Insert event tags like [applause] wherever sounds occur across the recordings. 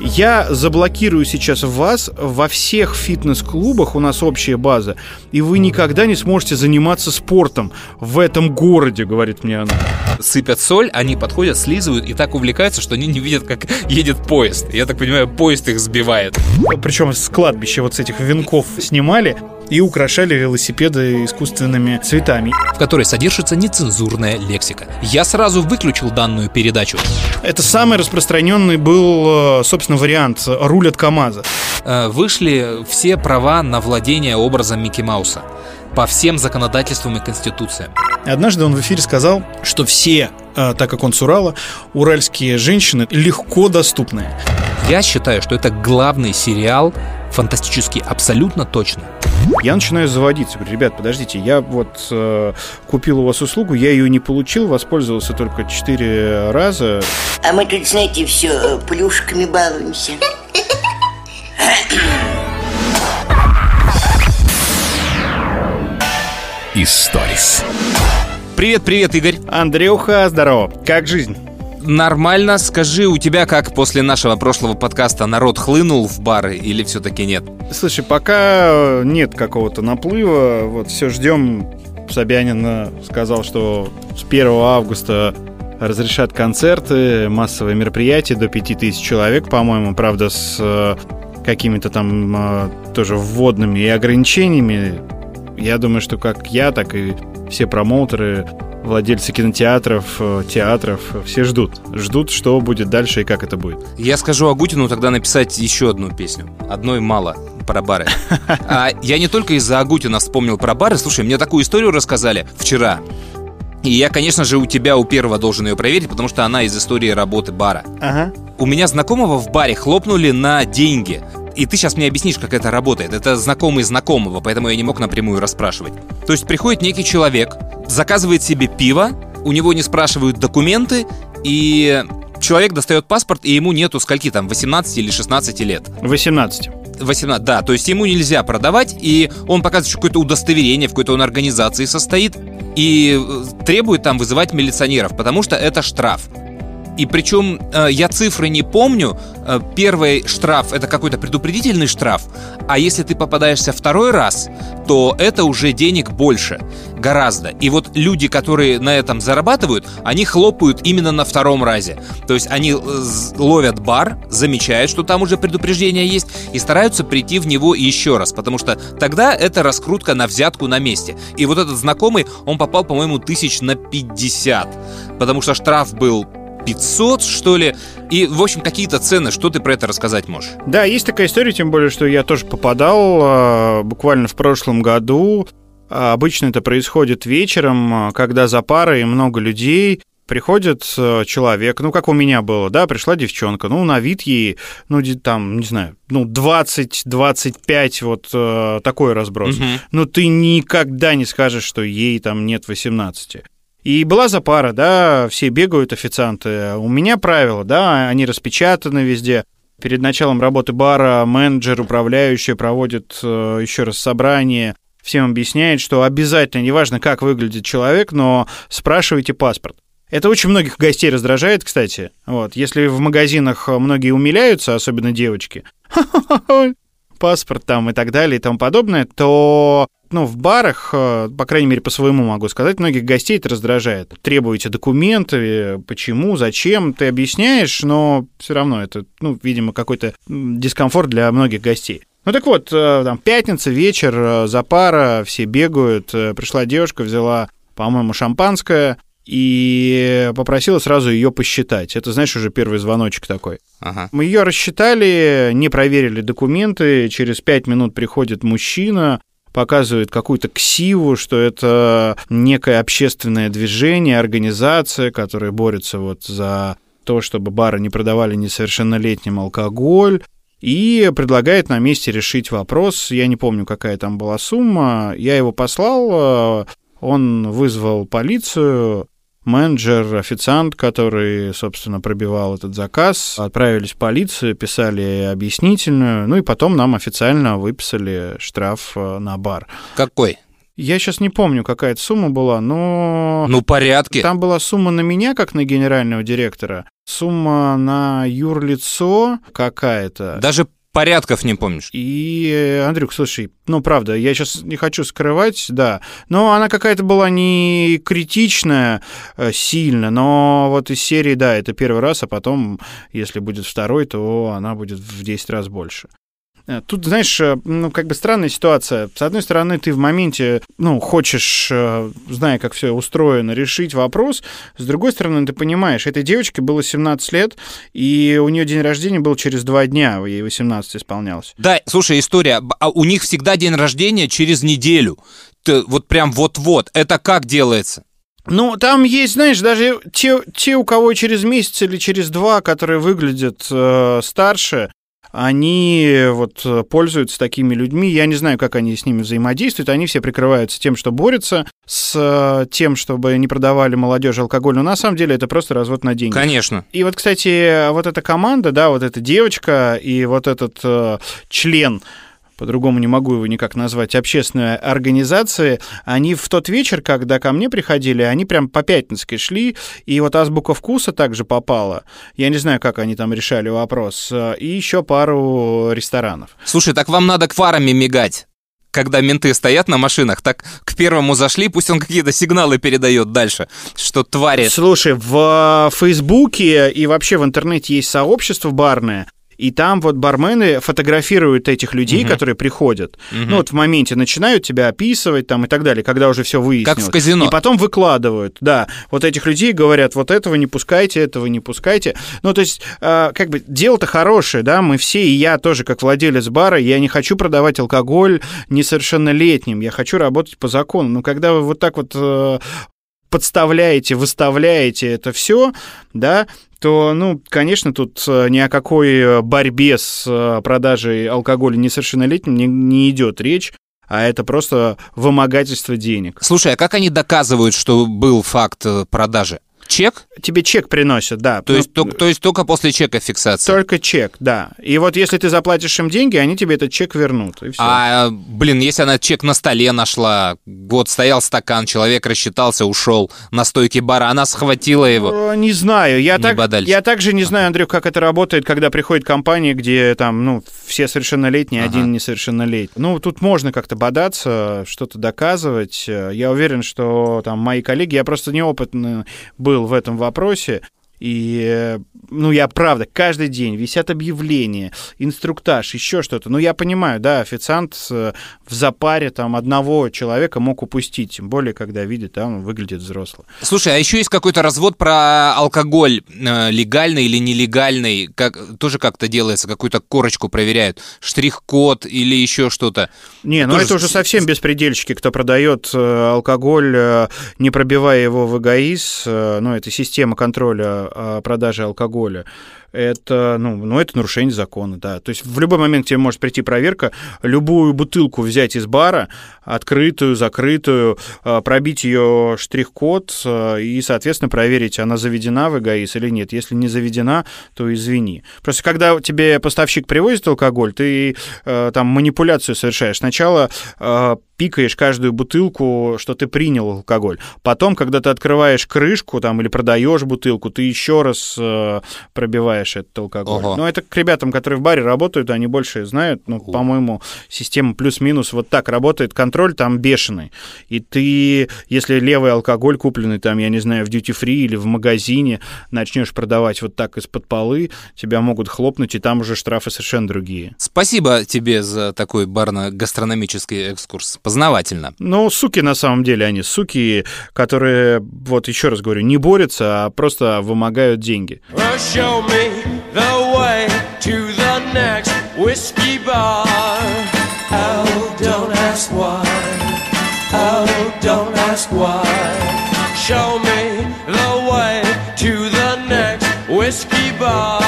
Я заблокирую сейчас вас во всех фитнес-клубах, у нас общая база, и вы никогда не сможете заниматься спортом в этом городе, говорит мне она. Сыпят соль, они подходят, слизывают и так увлекаются, что они не видят, как едет поезд. Я так понимаю, поезд их сбивает. Причем с кладбища вот с этих венков снимали и украшали велосипеды искусственными цветами. В которой содержится нецензурная лексика. Я сразу выключил данную передачу. Это самый распространенный был, э, собственно, вариант руль от КАМАЗа. Э, Вышли все права на владение образом Микки Мауса по всем законодательствам и конституциям. Однажды он в эфире сказал, что все, э, так как он с Урала, уральские женщины легко доступные. Я считаю, что это главный сериал фантастический, абсолютно точно. Я начинаю заводиться. Говорю, ребят, подождите, я вот э, купил у вас услугу, я ее не получил, воспользовался только четыре раза. А мы тут, знаете, все плюшками балуемся. Историс. Привет-привет, Игорь. Андрюха, здорово. Как жизнь? Нормально. Скажи, у тебя как после нашего прошлого подкаста народ хлынул в бары или все-таки нет? Слушай, пока нет какого-то наплыва, вот все ждем. Собянин э, сказал, что с 1 августа разрешат концерты, массовые мероприятия до 5000 человек, по-моему, правда, с э, какими-то там э, тоже вводными и ограничениями. Я думаю, что как я, так и все промоутеры, владельцы кинотеатров, э, театров, все ждут. Ждут, что будет дальше и как это будет. Я скажу Агутину тогда написать еще одну песню. Одной мало про бары. [laughs] А я не только из-за Агутина вспомнил про бары. Слушай, мне такую историю рассказали вчера. И я, конечно же, у тебя, у первого должен ее проверить, потому что она из истории работы бара. Ага. У меня знакомого в баре хлопнули на деньги. И ты сейчас мне объяснишь, как это работает. Это знакомый знакомого, поэтому я не мог напрямую расспрашивать. То есть приходит некий человек, заказывает себе пиво, у него не спрашивают документы, и человек достает паспорт, и ему нету скольки там, 18 или 16 лет. 18. 18, да, то есть ему нельзя продавать, и он показывает еще какое-то удостоверение, в какой-то он организации состоит, и э, требует там вызывать милиционеров, потому что это штраф. И причем э, я цифры не помню. Э, Первый штраф это какой-то предупредительный штраф, а если ты попадаешься второй раз, то это уже денег больше, гораздо. И вот люди, которые на этом зарабатывают, они хлопают именно на втором разе. То есть они э, ловят бар, замечают, что там уже предупреждение есть, и стараются прийти в него еще раз, потому что тогда это раскрутка на взятку на месте. И вот этот знакомый, он попал, по-моему, тысяч на 50, потому что штраф был 500, что ли. И, в общем, какие-то цены. Что ты про это рассказать можешь? Да, есть такая история, тем более, что я тоже попадал э, буквально в прошлом году. А, Обычно это происходит вечером, э, когда за парой много людей. Приходит человек, ну, как у меня было, да, пришла девчонка, ну, на вид ей, ну, там, не знаю, ну, 20-25, вот э, такой разброс. Мгм. Но ты никогда не скажешь, что ей там нет 18. И была за пара, да, все бегают официанты. У меня правила, да, они распечатаны везде. Перед началом работы бара менеджер, управляющий проводит э, еще раз собрание, всем объясняет, что обязательно, неважно, как выглядит человек, но спрашивайте паспорт. Это очень многих гостей раздражает, кстати. Вот. Если в магазинах многие умиляются, особенно девочки, [laughs] паспорт там и так далее и тому подобное, то ну, в барах, э, по крайней мере, по своему могу сказать, многих гостей это раздражает. Требуете документы, э, почему, зачем, ты объясняешь, но все равно это, ну, видимо, какой-то дискомфорт для многих гостей. Ну так вот, э, там пятница, вечер, за пара, все бегают. Пришла девушка, взяла, по-моему, шампанское и попросила сразу ее посчитать. Это, знаешь, уже первый звоночек такой. Ага. Мы ее рассчитали, не проверили документы. Через пять минут приходит мужчина, показывает какую-то ксиву, что это некое общественное движение, организация, которая борется вот за то, чтобы бары не продавали несовершеннолетним алкоголь, и предлагает на месте решить вопрос. Я не помню, какая там была сумма. Я его послал, э, он вызвал полицию, менеджер, официант, который, собственно, пробивал этот заказ, отправились в полицию, писали объяснительную, ну и потом нам официально выписали штраф э, на бар. Какой? Я сейчас не помню, какая это сумма была, но... Ну, порядки. Там была сумма на меня, как на генерального директора, сумма на юрлицо какая-то. Даже порядков не помнишь. И, Андрюк, слушай, ну, правда, я сейчас не хочу скрывать, да, но она какая-то была не критичная э, сильно, но вот из серии, да, это первый раз, а потом, если будет второй, то она будет в 10 раз больше. Э, Тут, знаешь, э, ну, как бы странная ситуация. С одной стороны, ты в моменте, ну, хочешь, э, зная, как все устроено, решить вопрос. С другой стороны, ты понимаешь, этой девочке было 17 лет, и у нее день рождения был через два дня, ей 18 исполнялось. Да, слушай, история. а у них всегда день рождения через неделю. Ты вот прям вот-вот. Это как делается? Ну, там есть, знаешь, даже те, те, у кого через месяц или через два, которые выглядят э, старше, они вот э, пользуются такими людьми. Я не знаю, как они с ними взаимодействуют. Они все прикрываются тем, что борются с э, тем, чтобы не продавали молодежи алкоголь. Но на самом деле это просто развод на деньги. Конечно. И вот, кстати, вот эта команда, да, вот эта девочка и вот этот э, член по-другому не могу его никак назвать, общественной организации, они в тот вечер, когда ко мне приходили, они прям по Пятницкой шли, и вот азбука вкуса также попала. Я не знаю, как они там решали вопрос. э, И еще пару ресторанов. Слушай, так вам надо к фарами мигать. Когда менты стоят на машинах, так к первому зашли, пусть он какие-то сигналы передает дальше, что твари... Слушай, в Фейсбуке и вообще в интернете есть сообщество барное, и там вот бармены фотографируют этих людей, Мгм. которые приходят. Мгм. Ну вот в моменте начинают тебя описывать там и так далее, когда уже все выяснилось. Как в казино. И потом выкладывают, да. Вот этих людей говорят, вот этого не пускайте, этого не пускайте. Ну то есть, э, как бы, дело-то хорошее, да, мы все, и я тоже, как владелец бара, я не хочу продавать алкоголь несовершеннолетним, я хочу работать по закону. Но когда вы вот так вот э, подставляете, выставляете это все, да, то, ну, конечно, тут э, ни о какой э, борьбе с э, продажей алкоголя несовершеннолетним не, не идет речь, а это просто вымогательство денег. Слушай, а как они доказывают, что был факт продажи? Чек? Тебе чек приносят, да. То Ну, есть, ток- то есть только после чека фиксация? Только чек, да. И вот если ты заплатишь им деньги, они тебе этот чек вернут, и все. А, блин, если она чек на столе нашла, вот стоял стакан, человек рассчитался, ушел на стойке бара, она схватила его. Не знаю. Я, Не так, бодались. я также не знаю, Андрюх, как это работает, когда приходит компания, где там, ну, все совершеннолетние, Ага. один несоершеннолетний. Ну, тут можно как-то бодаться, что-то доказывать. Я уверен, что там мои коллеги, я просто неопытный был в этом вопросе, и, э, ну, я правда, каждый день висят объявления, инструктаж, еще что-то. Ну, я понимаю, да, официант э, в запаре там одного человека мог упустить, тем более, когда видит, там, выглядит взрослый. Слушай, а еще есть какой-то развод про алкоголь, э, легальный или нелегальный, как, тоже как-то делается, какую-то корочку проверяют, штрих-код или еще что-то. Не, ну Тоже это уже совсем беспредельщики, кто продает алкоголь, не пробивая его в ЭГАИС, э, ну, это система контроля продажи алкоголя. Это, ну, ну, это нарушение закона, да. То есть в любой момент тебе может прийти проверка, любую бутылку взять из бара, открытую, закрытую, э, пробить ее штрих-код э, и, соответственно, проверить, она заведена в ЭГАИС или нет. Если не заведена, то извини. Просто когда тебе поставщик привозит алкоголь, ты э, там манипуляцию совершаешь. Сначала пикаешь каждую бутылку, что ты принял алкоголь. Потом, когда ты открываешь крышку там или продаешь бутылку, ты еще раз э, пробиваешь этот алкоголь. Ого. Но это к ребятам, которые в баре работают, они больше знают. Ну, по-моему, система плюс-минус вот так работает. Контроль там бешеный. И ты, если левый алкоголь купленный там, я не знаю, в дьюти-фри или в магазине, начнешь продавать вот так из-под полы, тебя могут хлопнуть, и там уже штрафы совершенно другие. Спасибо тебе за такой барно-гастрономический экскурс. Познавательно. Ну, суки на самом деле, они суки, которые, вот еще раз говорю, не борются, а просто вымогают деньги. Well, show me the way to the next whiskey bar. Oh, don't ask why. Oh, don't ask why. Show me the way to the next whiskey bar.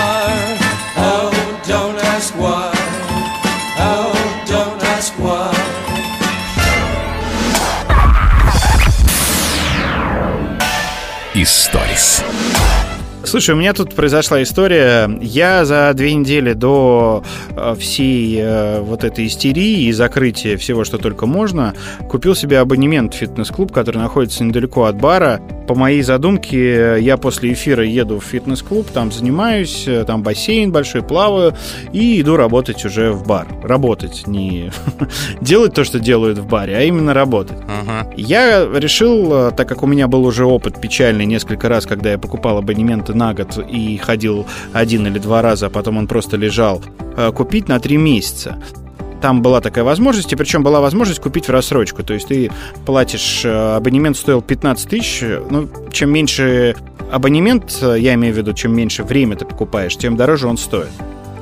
Слушай, у меня тут произошла история. Я за две недели до э, всей э, вот этой истерии и закрытия всего, что только можно, купил себе абонемент в фитнес-клуб, который находится недалеко от бара. По моей задумке, я после эфира еду в фитнес-клуб, там занимаюсь, э, там бассейн большой, плаваю и иду работать уже в бар. Работать, не [laughs] делать то, что делают в баре, а именно работать. Ага. Я решил, э, так как у меня был уже опыт печальный несколько раз, когда я покупал абонементы на год и ходил один или два раза, а потом он просто лежал, э, купить на три месяца. Там была такая возможность, и причем была возможность купить в рассрочку. То есть ты платишь, э, абонемент стоил 15 тысяч, ну, чем меньше абонемент, э, я имею в виду, чем меньше время ты покупаешь, тем дороже он стоит.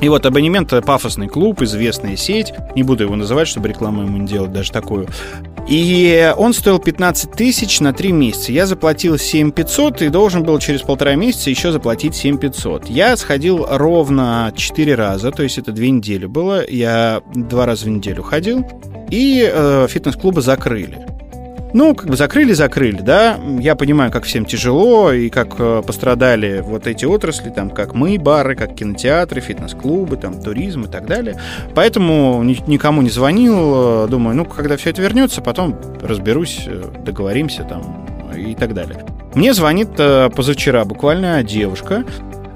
И вот абонемент «Пафосный клуб», известная сеть, не буду его называть, чтобы рекламу ему не делать даже такую. И он стоил 15 тысяч на 3 месяца. Я заплатил 7 500 и должен был через полтора месяца еще заплатить 7 500. Я сходил ровно 4 раза, то есть это 2 недели было. Я два раза в неделю ходил. И э, фитнес-клубы закрыли. Ну, как бы закрыли-закрыли, да. Я понимаю, как всем тяжело и как э, пострадали вот эти отрасли, там, как мы, бары, как кинотеатры, фитнес-клубы, там, туризм и так далее. Поэтому ни- никому не звонил. э, Думаю, ну, когда все это вернется, потом разберусь, э, договоримся там и так далее. Мне звонит позавчера буквально девушка,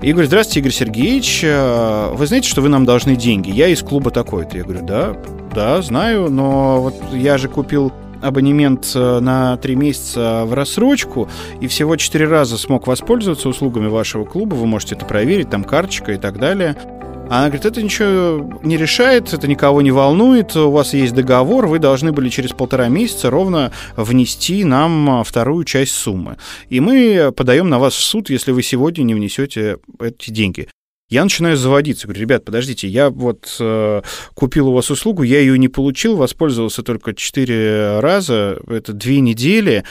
и говорит, здравствуйте, Игорь Сергеевич, вы знаете, что вы нам должны деньги? Я из клуба такой-то. Я говорю, да, да, знаю, но вот я же купил абонемент э, на три месяца в рассрочку и всего четыре раза смог воспользоваться услугами вашего клуба. Вы можете это проверить, там карточка и так далее. А она говорит, это ничего не решает, это никого не волнует, у вас есть договор, вы должны были через полтора месяца ровно внести нам а, вторую часть суммы. И мы подаем на вас в суд, если вы сегодня не внесете эти деньги. Я начинаю заводиться. Говорю, ребят, подождите, я вот э, купил у вас услугу, я ее не получил, воспользовался только 4 раза, это 2 недели,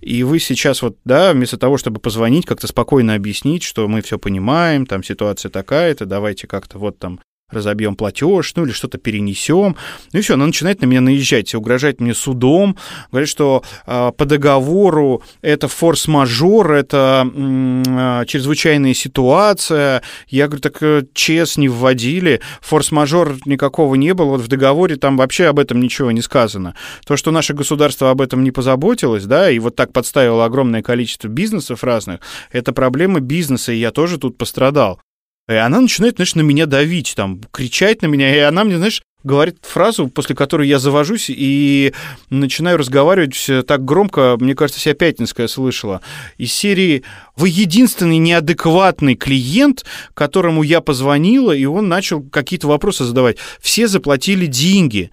и вы сейчас вот, да, вместо того, чтобы позвонить, как-то спокойно объяснить, что мы все понимаем, там ситуация такая-то, давайте как-то вот там разобьем платеж, ну или что-то перенесем. Ну и все, она начинает на меня наезжать, угрожать мне судом, говорит, что э, по договору это форс-мажор, это э, чрезвычайная ситуация. Я говорю, так э, ЧС не вводили, форс-мажор никакого не было, вот в договоре там вообще об этом ничего не сказано. То, что наше государство об этом не позаботилось, да, и вот так подставило огромное количество бизнесов разных, это проблема бизнеса, и я тоже тут пострадал. И она начинает, знаешь, на меня давить, там, кричать на меня, и она мне, знаешь, говорит фразу, после которой я завожусь и начинаю разговаривать так громко, мне кажется, вся Пятницкая слышала, из серии «Вы единственный неадекватный клиент, которому я позвонила, и он начал какие-то вопросы задавать. Все заплатили деньги.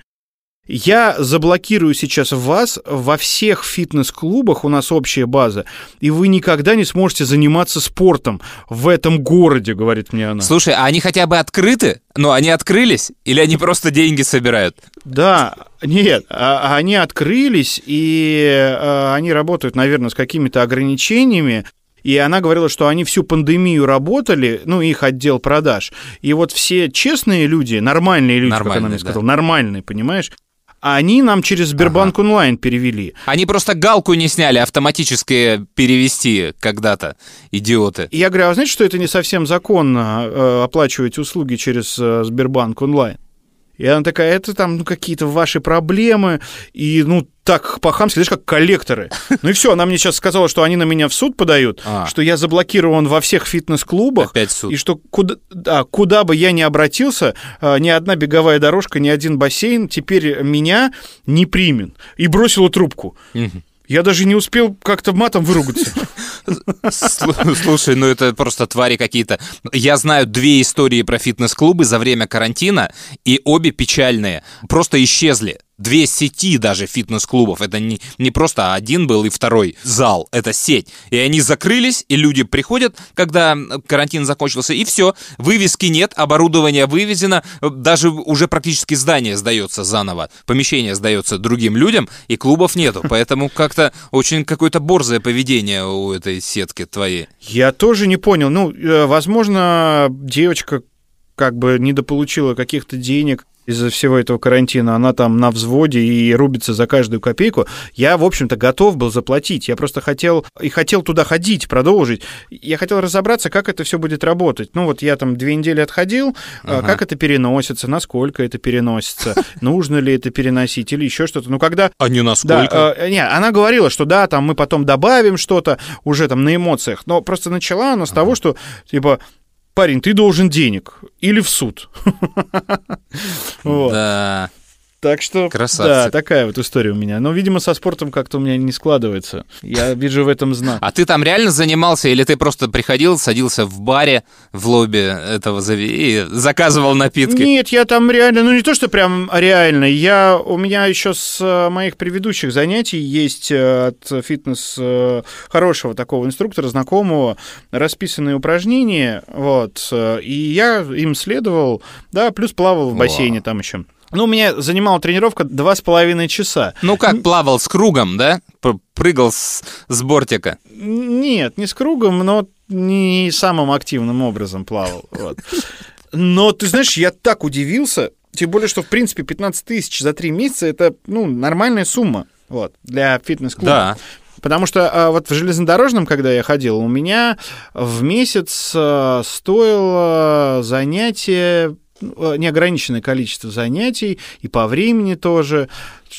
Я заблокирую сейчас вас во всех фитнес-клубах, у нас общая база, и вы никогда не сможете заниматься спортом в этом городе, говорит мне она. Слушай, а они хотя бы открыты? Ну, они открылись? Или они просто деньги собирают? Да, нет, а- они открылись, и э, они работают, наверное, с какими-то ограничениями. И она говорила, что они всю пандемию работали, ну, их отдел продаж. И вот все честные люди, нормальные люди, как она Нормальные, мне да. сказала, нормальные, понимаешь, они нам через Сбербанк онлайн перевели. Они просто галку не сняли автоматически перевести когда-то, идиоты. И я говорю, а вы знаете, что это не совсем законно э, оплачивать услуги через э, Сбербанк онлайн? И она такая, это там ну, какие-то ваши проблемы, и ну так по-хамски, знаешь, как коллекторы. Ну и все, она мне сейчас сказала, что они на меня в суд подают, А. что я заблокирован во всех фитнес-клубах, Опять суд. и что куда, да, куда бы я ни обратился, э, ни одна беговая дорожка, ни один бассейн теперь меня не примет. И бросила трубку. Я даже не успел как-то матом выругаться. Слу- Слушай, ну это просто твари какие-то. Я знаю две истории про фитнес-клубы за время карантина, и обе печальные. Просто исчезли. Две сети даже фитнес-клубов. Это не, не просто один был и второй зал. Это сеть. И они закрылись, и люди приходят, когда карантин закончился, и все. Вывески нет, оборудование вывезено. Даже уже практически здание сдается заново. Помещение сдается другим людям, и клубов нету. [laughs] Поэтому как-то очень какое-то борзое поведение у этой сетки твоей. Я тоже не понял. Ну, э, возможно, девочка как бы недополучила каких-то денег из-за всего этого карантина, она там на взводе и рубится за каждую копейку, я, в общем-то, готов был заплатить. Я просто хотел и хотел туда ходить, продолжить. Я хотел разобраться, как это все будет работать. Ну, вот я там две недели отходил, а, Ага. как это переносится, насколько это переносится, [laughs] нужно ли это переносить или еще что-то. Ну, когда А не да, насколько? э, не, она говорила, что да, там мы потом добавим что-то уже там на эмоциях, но просто начала она с того, что типа парень, ты должен денег или в суд. [laughs] Да. Так что, Красавцы. да, такая вот история у меня. Но, видимо, со спортом как-то у меня не складывается. Я вижу в этом знак. А ты там реально занимался, или ты просто приходил, садился в баре в лобби этого и заказывал напитки? Нет, я там реально, ну не то, что прям реально, я, у меня еще с э, моих предыдущих занятий есть э, от фитнес э, хорошего такого инструктора, знакомого, расписанные упражнения, вот, и я им следовал, да, плюс плавал в бассейне там еще. Ну, у меня занимала тренировка два с половиной часа. Ну как, плавал с кругом, да? Прыгал с, с бортика. Нет, не с кругом, но не самым активным образом плавал. вот. Но, ты знаешь, я так удивился, тем более, что, в принципе, 15 тысяч за три месяца — это, ну, нормальная сумма вот, для фитнес-клуба. Да. Потому что а, вот в железнодорожном, когда я ходил, у меня в месяц а, стоило занятие неограниченное количество занятий и по времени тоже,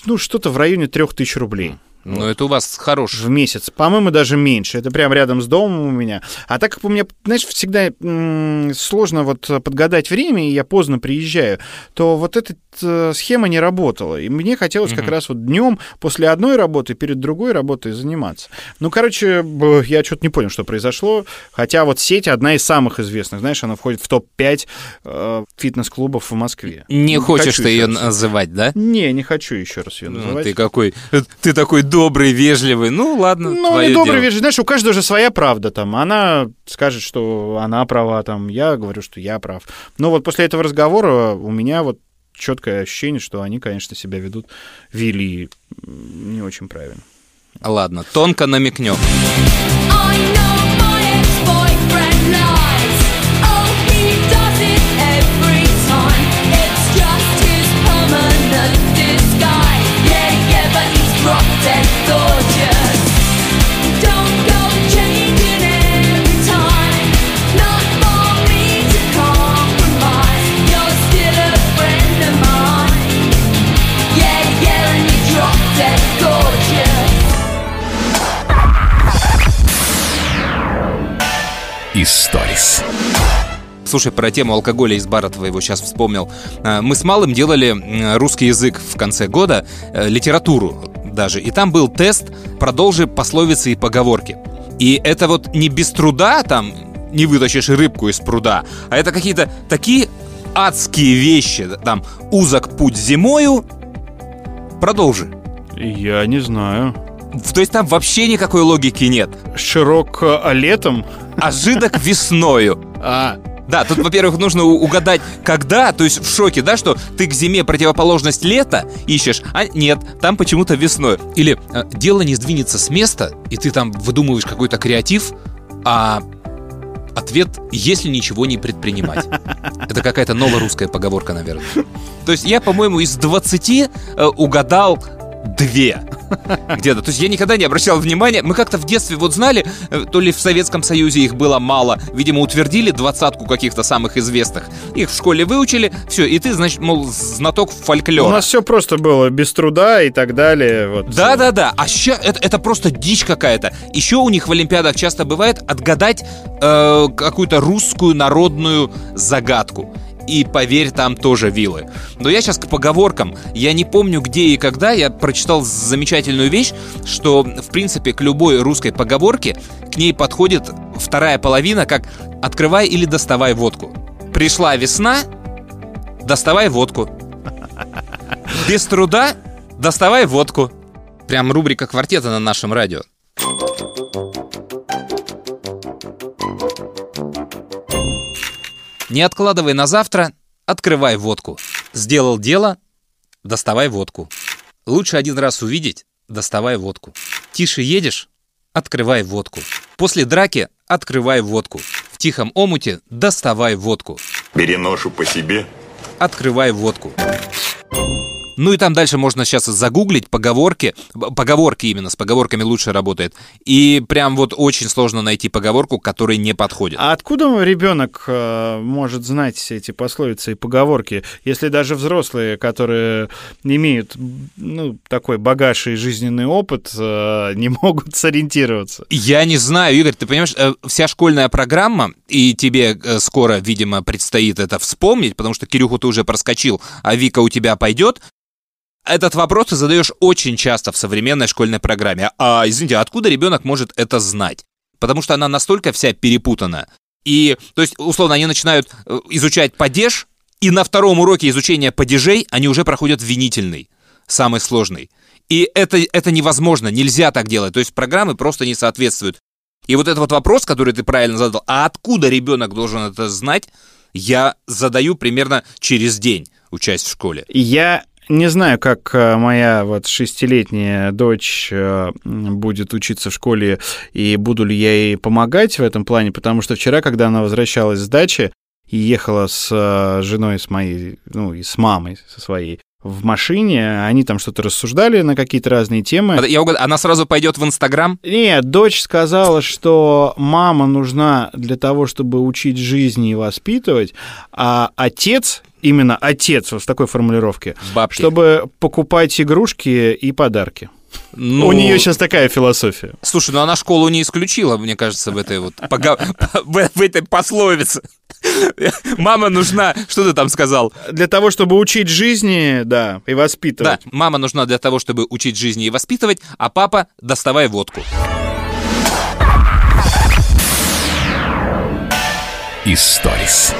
ну, что-то в районе трех тысяч рублей Ну это у вас хороший. в месяц. По-моему, даже меньше. Это прям рядом с домом у меня. А так как у меня, знаешь, всегда сложно вот подгадать время, и я поздно приезжаю, то вот эта э, схема не работала. И мне хотелось как раз вот днем после одной работы перед другой работой заниматься. Ну, короче, я что-то не понял, что произошло. Хотя вот сеть одна из самых известных. Знаешь, она входит в топ-5 э, фитнес-клубов в Москве. Не Ну, хочешь ты ее раз. называть, да? Не, не хочу еще раз ее Ну, называть. ты какой, ты такой добрый, вежливый. Ну ладно, Ну, твое не добрый дело. вежливый. Знаешь, у каждого же своя правда там. Она скажет, что она права там. Я говорю, что я прав. Но вот после этого разговора у меня вот четкое ощущение, что они, конечно, себя ведут, вели не очень правильно. Ладно, тонко намекнем. I know my ex-boyfriend lies. Историс. Слушай, про тему алкоголя из бара твоего сейчас вспомнил. А, Мы с Малым делали русский язык в конце года, э, литературу даже. И там был тест «Продолжи пословицы и поговорки». И это вот не без труда там не вытащишь рыбку из пруда, а это какие-то такие адские вещи. Там «Узок путь зимою», «Продолжи». Я не знаю. То есть там вообще никакой логики нет. Широк а летом? А жидок весною. А, Да, тут, во-первых, нужно угадать, когда, то есть в шоке, да, что ты к зиме противоположность лета ищешь, а нет, там почему-то весной. Или э, дело не сдвинется с места, и ты там выдумываешь какой-то креатив, а ответ «если ничего не предпринимать». Это какая-то новая русская поговорка, наверное. То есть я, по-моему, из 20 э, угадал две где-то. То есть я никогда не обращал внимания. Мы как-то в детстве вот знали, э, то ли в Советском Союзе их было мало, видимо, утвердили двадцатку каких-то самых известных. Их в школе выучили, все, и ты, значит, мол, знаток фольклора. у нас все просто было, без труда и так далее. Вот. Да, да, да. А ща это, это просто дичь какая-то. Еще у них в Олимпиадах часто бывает отгадать э, какую-то русскую народную загадку. И поверь, там тоже вилы. Но я сейчас к поговоркам. Я не помню, где и когда я прочитал замечательную вещь, что, в принципе, к любой русской поговорке к ней подходит вторая половина, как «открывай или доставай водку». Пришла весна, доставай водку. Без труда доставай водку. Прям рубрика квартета на нашем радио. Не откладывай на завтра, открывай водку. Сделал дело, доставай водку. Лучше один раз увидеть, доставай водку. Тише едешь, открывай водку. После драки открывай водку. В тихом омуте доставай водку. Бери ношу по себе, открывай водку. Ну и там дальше можно сейчас загуглить поговорки. Поговорки именно, с поговорками лучше работает. И прям вот очень сложно найти поговорку, которая не подходит. А откуда ребенок э, может знать все эти пословицы и поговорки, если даже взрослые, которые имеют ну, такой багаж и жизненный опыт, э, не могут сориентироваться? Я не знаю, Игорь, ты понимаешь, э, вся школьная программа, и тебе скоро, видимо, предстоит это вспомнить, потому что Кирюху ты уже проскочил, а Вика у тебя пойдет. Этот вопрос ты задаешь очень часто в современной школьной программе. А, извините, откуда ребенок может это знать? Потому что она настолько вся перепутана. И, то есть, условно, они начинают э, изучать падеж, и на втором уроке изучения падежей они уже проходят винительный, самый сложный. И это, это невозможно, нельзя так делать. То есть программы просто не соответствуют. И вот этот вот вопрос, который ты правильно задал, а откуда ребенок должен это знать, я задаю примерно через день, учась в школе. Я не знаю, как э, моя вот шестилетняя дочь э, будет учиться в школе и буду ли я ей помогать в этом плане, потому что вчера, когда она возвращалась с дачи и ехала с э, женой, с моей, ну и с мамой со своей в машине, они там что-то рассуждали на какие-то разные темы. Я угад- Она сразу пойдет в Инстаграм? Нет, дочь сказала, что мама нужна для того, чтобы учить жизни и воспитывать, а отец, именно отец, вот в такой формулировке, Бабки. чтобы покупать игрушки и подарки. Ну, У нее сейчас такая философия. Слушай, ну она школу не исключила, мне кажется, в этой вот [laughs] в, этой пословице. [laughs] Мама нужна, что ты там сказал? Для того, чтобы учить жизни, да, и Да, воспитывать. мама нужна для того, чтобы учить жизни и воспитывать, а папа доставай водку. Историс.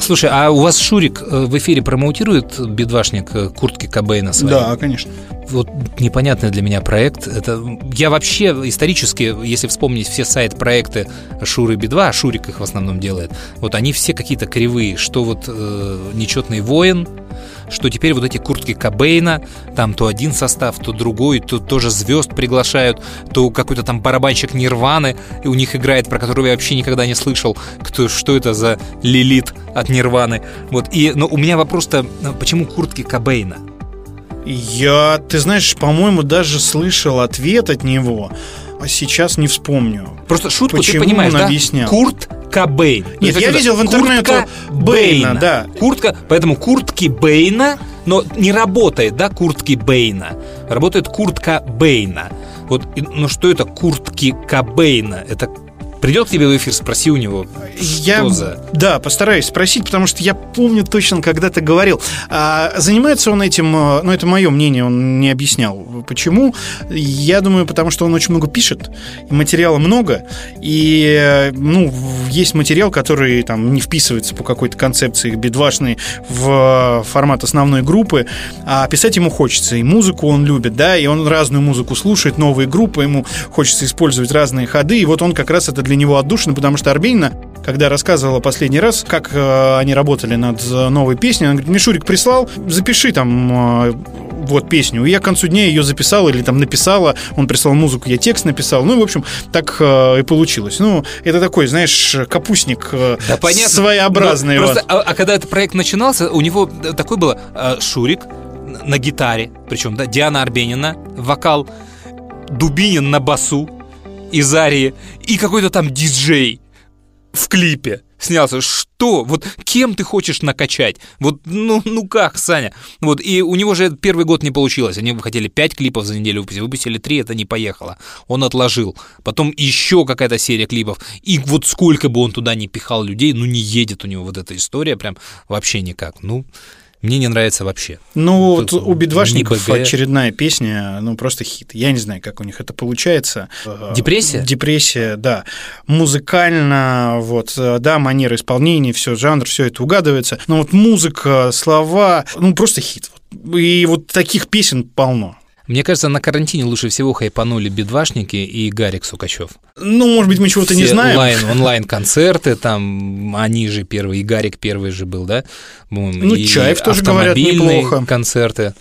Слушай, а у вас Шурик э, в эфире промоутирует бедвашник э, куртки Кобейна свои? Да, конечно. Вот непонятный для меня проект. Это я вообще исторически, если вспомнить все сайт-проекты Шуры Би-2, а Шурик их в основном делает, вот они все какие-то кривые. Что вот э, нечетный воин, что теперь вот эти куртки Кобейна, там то один состав, то другой, то тоже звезд приглашают, то какой-то там барабанщик Нирваны и у них играет, про которого я вообще никогда не слышал, кто, что это за Лилит от Нирваны. Вот, и, но у меня вопрос-то, э, почему куртки Кобейна? Я, ты знаешь, по-моему, даже слышал ответ от него, а сейчас не вспомню. Просто шутку Почему ты понимаешь, он да? объяснял? Курт Кобейн. Нет, Ну, я это видел в интернете куртка Бэйна, да. Куртка, поэтому куртки Бэйна, но не работает, да, куртки Бэйна. Работает куртка Бэйна. Вот, ну что это куртки Кобейна? Это придет к тебе в эфир, спроси у него, Я, что за... да, постараюсь спросить, потому что я помню точно, когда ты говорил. А, занимается он этим, э, ну, это мое мнение, он не объяснял. Почему? Я думаю, потому что он очень много пишет, и материала много, и, э, ну, есть материал, который там не вписывается по какой-то концепции бедвашной в э, формат основной группы, а писать ему хочется, и музыку он любит, да, и он разную музыку слушает, новые группы, ему хочется использовать разные ходы, и вот он как раз это для него отдушина, потому что Арбенина, когда рассказывала последний раз, как э, они работали над э, новой песней, он говорит, Мишурик прислал, запиши там э, вот песню. И я к концу дня ее записал или там написала, он прислал музыку, я текст написал. Ну, и, в общем, так э, и получилось. Ну, это такой, знаешь, капустник э, Да, понятно. своеобразный. Ну, вот. просто, а, а когда этот проект начинался, у него такой было э, Шурик на гитаре, причем да, Диана Арбенина, вокал, Дубинин на басу из Арии и какой-то там диджей в клипе снялся. Что? Вот кем ты хочешь накачать? Вот, ну, ну как, Саня? Вот, и у него же первый год не получилось. Они хотели 5 клипов за неделю выпустить, выпустили 3, это не поехало. Он отложил. Потом еще какая-то серия клипов. И вот сколько бы он туда не пихал людей, ну не едет у него вот эта история прям вообще никак. Ну, мне не нравится вообще. Ну, вот у бедвашников БГ. очередная песня, ну, просто хит. Я не знаю, как у них это получается. Депрессия? Депрессия, да. Музыкально, вот, да, манера исполнения, все, жанр, все это угадывается. Но вот музыка, слова, ну, просто хит. И вот таких песен полно. Мне кажется, на карантине лучше всего хайпанули бедвашники и Гарик Сукачев. Ну, может быть, мы чего-то не знаем. Онлайн, онлайн-концерты, там они же первые, и Гарик первый же был, да? Ну, и Чаев тоже, говорят, неплохо. концерты.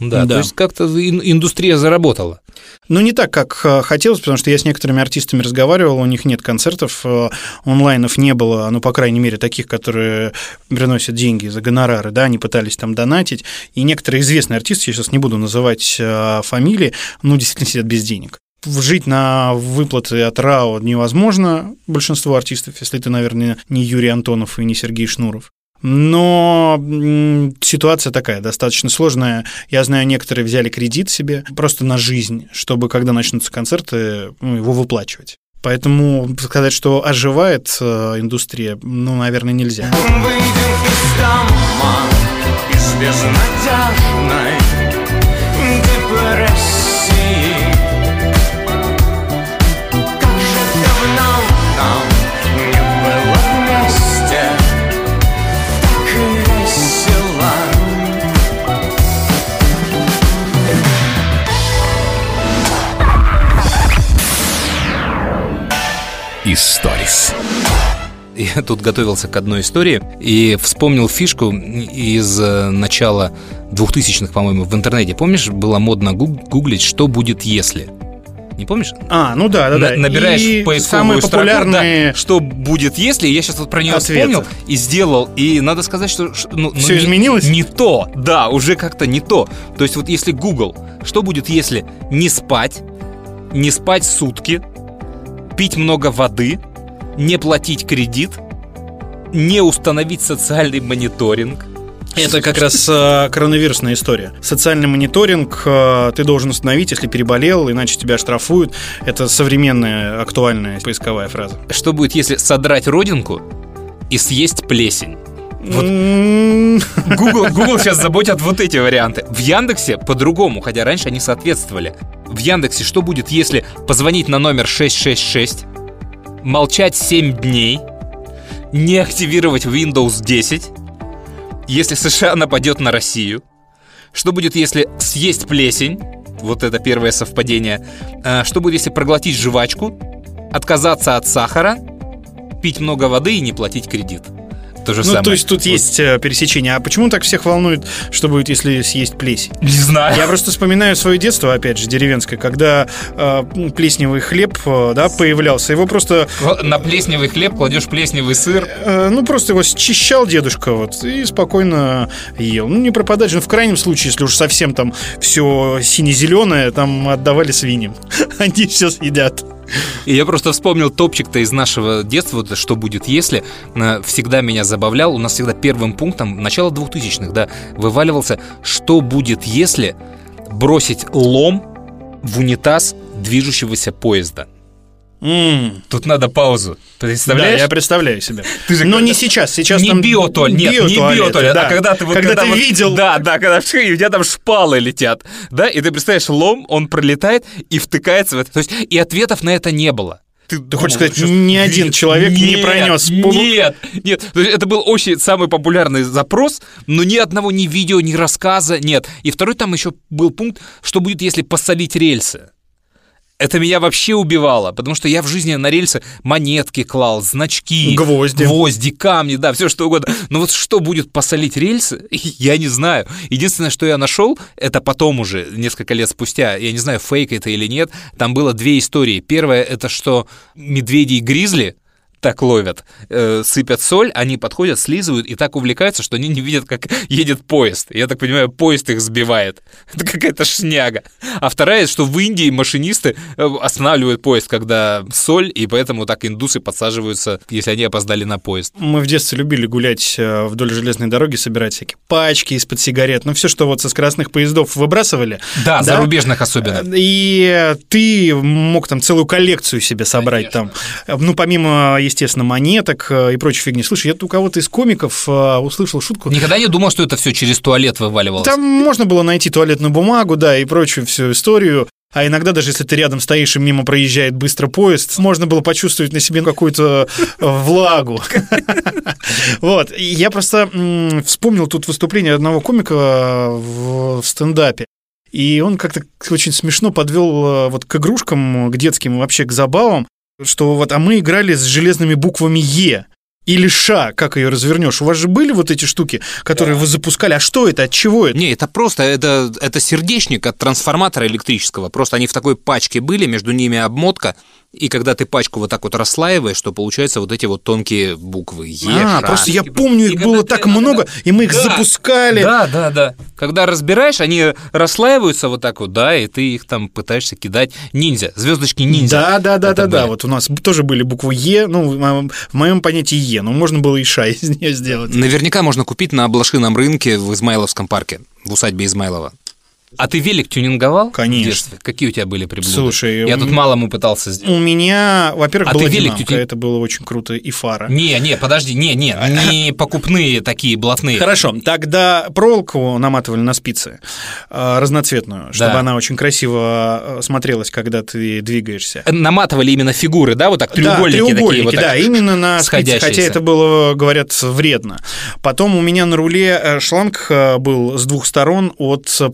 Да, Да. то есть как-то ин- индустрия заработала. Ну, не так, как э, хотелось, потому что я с некоторыми артистами разговаривал, у них нет концертов, э, онлайнов не было, ну, по крайней мере, таких, которые приносят деньги за гонорары, да, они пытались там донатить, и некоторые известные артисты, я сейчас не буду называть э, фамилии, ну, действительно сидят без денег. Жить на выплаты от РАО невозможно большинство артистов, если ты, наверное, не Юрий Антонов и не Сергей Шнуров. Но ситуация такая, достаточно сложная. Я знаю, некоторые взяли кредит себе просто на жизнь, чтобы, когда начнутся концерты, ну, его выплачивать. Поэтому сказать, что оживает э, индустрия, ну, наверное, нельзя. Выйдем из дома, из безнадежной Историс. Я [laughs] тут готовился к одной истории и вспомнил фишку из э, начала 2000-х, по-моему, в интернете. Помнишь, было модно гуг- гуглить, что будет если? Не помнишь? А, ну да, да, да. На- Набираешь И поисковую самые строку, популярные да, что будет если. Я сейчас вот про нее Ответы. вспомнил и сделал. И надо сказать, что ну, ну, Всё не- изменилось? Не то, да, уже как-то не то. То есть вот если Google, что будет если не спать, не спать сутки, пить много воды, не платить кредит, не установить социальный мониторинг. Это как раз э, коронавирусная история. Социальный мониторинг э, ты должен установить, если переболел, иначе тебя штрафуют. Это современная актуальная поисковая фраза. Что будет, если содрать родинку и съесть плесень? Вот Google, Google сейчас заботят вот эти варианты. В Яндексе по-другому, хотя раньше они соответствовали. В Яндексе что будет, если позвонить на номер 666, молчать 7 дней, не активировать Windows 10, если США нападет на Россию? Что будет, если съесть плесень? Вот это первое совпадение. А, Что будет, если проглотить жвачку, отказаться от сахара, пить много воды и не платить кредит? То же Ну, самое. то есть тут Вот. есть э, пересечение. А почему так всех волнует, что будет, если съесть плесень? Не знаю. Я просто вспоминаю свое детство, опять же, деревенское, когда э, плесневый хлеб, э, да, появлялся. Его просто, На плесневый хлеб кладешь плесневый сыр. э, ну, просто его счищал дедушка, вот, и спокойно ел. Ну, не пропадать же, ну, в крайнем случае, если уж совсем там все сине-зеленое, там отдавали свиньям. [laughs] Они все съедят. И я просто вспомнил топчик-то из нашего детства, что будет если. Э, Всегда меня забавлял. У нас всегда первым пунктом, начало 2000-х, да, вываливался, что будет если бросить лом в унитаз движущегося поезда. М, Тут надо паузу. Да, Представляешь? я представляю себе. [laughs] Ты же Но когда- не сейчас. Сейчас не там биотуалет, нет, не биотуалеты, биотуалет, да. а когда ты вот когда, ты вот- видел, да, да, когда и у тебя там шпалы летят, да, и ты представляешь, лом, он пролетает и втыкается в это, то есть и ответов на это не было. Ты, хочешь сказать, ни один человек не пронес Нет, нет, То есть это был очень самый популярный запрос, но ни одного ни видео, ни рассказа нет. И второй там еще был пункт, что будет, если посолить рельсы. Это меня вообще убивало, потому что я в жизни на рельсы монетки клал, значки, Гвозди. гвозди, камни, да, все что угодно. Но вот что будет посолить рельсы, [laughs] я не знаю. Единственное, что я нашел, это потом уже, несколько лет спустя, я не знаю, фейк это или нет, там было две истории. Первая, это что медведи и гризли так ловят, э, сыпят соль, они подходят, слизывают и так увлекаются, что они не видят, как [laughs] едет поезд. Я так понимаю, поезд их сбивает. [laughs] Это какая-то шняга. А вторая, что в Индии машинисты э, останавливают поезд, когда соль, и поэтому так индусы подсаживаются, если они опоздали на поезд. Мы в детстве любили гулять э, вдоль железной дороги, собирать всякие пачки из-под сигарет, ну все, что вот со скоростных поездов выбрасывали. Да, зарубежных особенно. И ты мог там целую коллекцию себе собрать там. Ну, помимо, естественно, монеток э, и прочей фигни. Слушай, я у кого-то из комиков э, услышал шутку. Никогда не думал, что это все через туалет вываливалось. Там можно было найти туалетную бумагу, да, и прочую всю историю. А иногда, даже если ты рядом стоишь и мимо проезжает быстро поезд, можно было почувствовать на себе какую-то э, влагу. [laughs] Вот. Я просто вспомнил тут выступление одного комика в стендапе. И он как-то очень смешно подвел вот к игрушкам, к детским, вообще к забавам, что вот, а мы играли с железными буквами «Е». Или ша, как ее развернешь? У вас же были вот эти штуки, которые вы запускали. А что это? От чего это? Не, это просто, это, это сердечник от трансформатора электрического. Просто они в такой пачке были, между ними обмотка. И когда ты пачку вот так вот расслаиваешь, то получаются вот эти вот тонкие буквы. Е, А, ша. просто я помню, И их когда было ты- так да, много, да. и мы их Да. запускали. Да, да, да. Когда разбираешь, они расслаиваются вот так вот, да, и ты их там пытаешься кидать. Ниндзя, звездочки ниндзя. Да, да, да, Это да, да. были. Вот у нас тоже были буквы Е, ну, в моем- понятии Е, но можно было и ша [laughs] из нее сделать. Наверняка можно купить на блошином рынке в Измайловском парке, в усадьбе Измайлова. А ты велик тюнинговал? Конечно. В детстве? Какие у тебя были приблуды? Слушай, я у тут малому пытался сделать. У меня, во-первых, А была ты велик динамка, это было очень круто, и фара. Не, не, подожди, не, не, не покупные такие блатные. Хорошо, тогда проволоку наматывали на спицы э, разноцветную, чтобы Да. она очень красиво э, смотрелась, когда ты двигаешься. Наматывали именно фигуры, да, вот так, треугольники, да, такие треугольники, вот так. да, именно на спицы, хотя это было, говорят, вредно. Потом у меня на руле э, шланг э, был с двух сторон от э,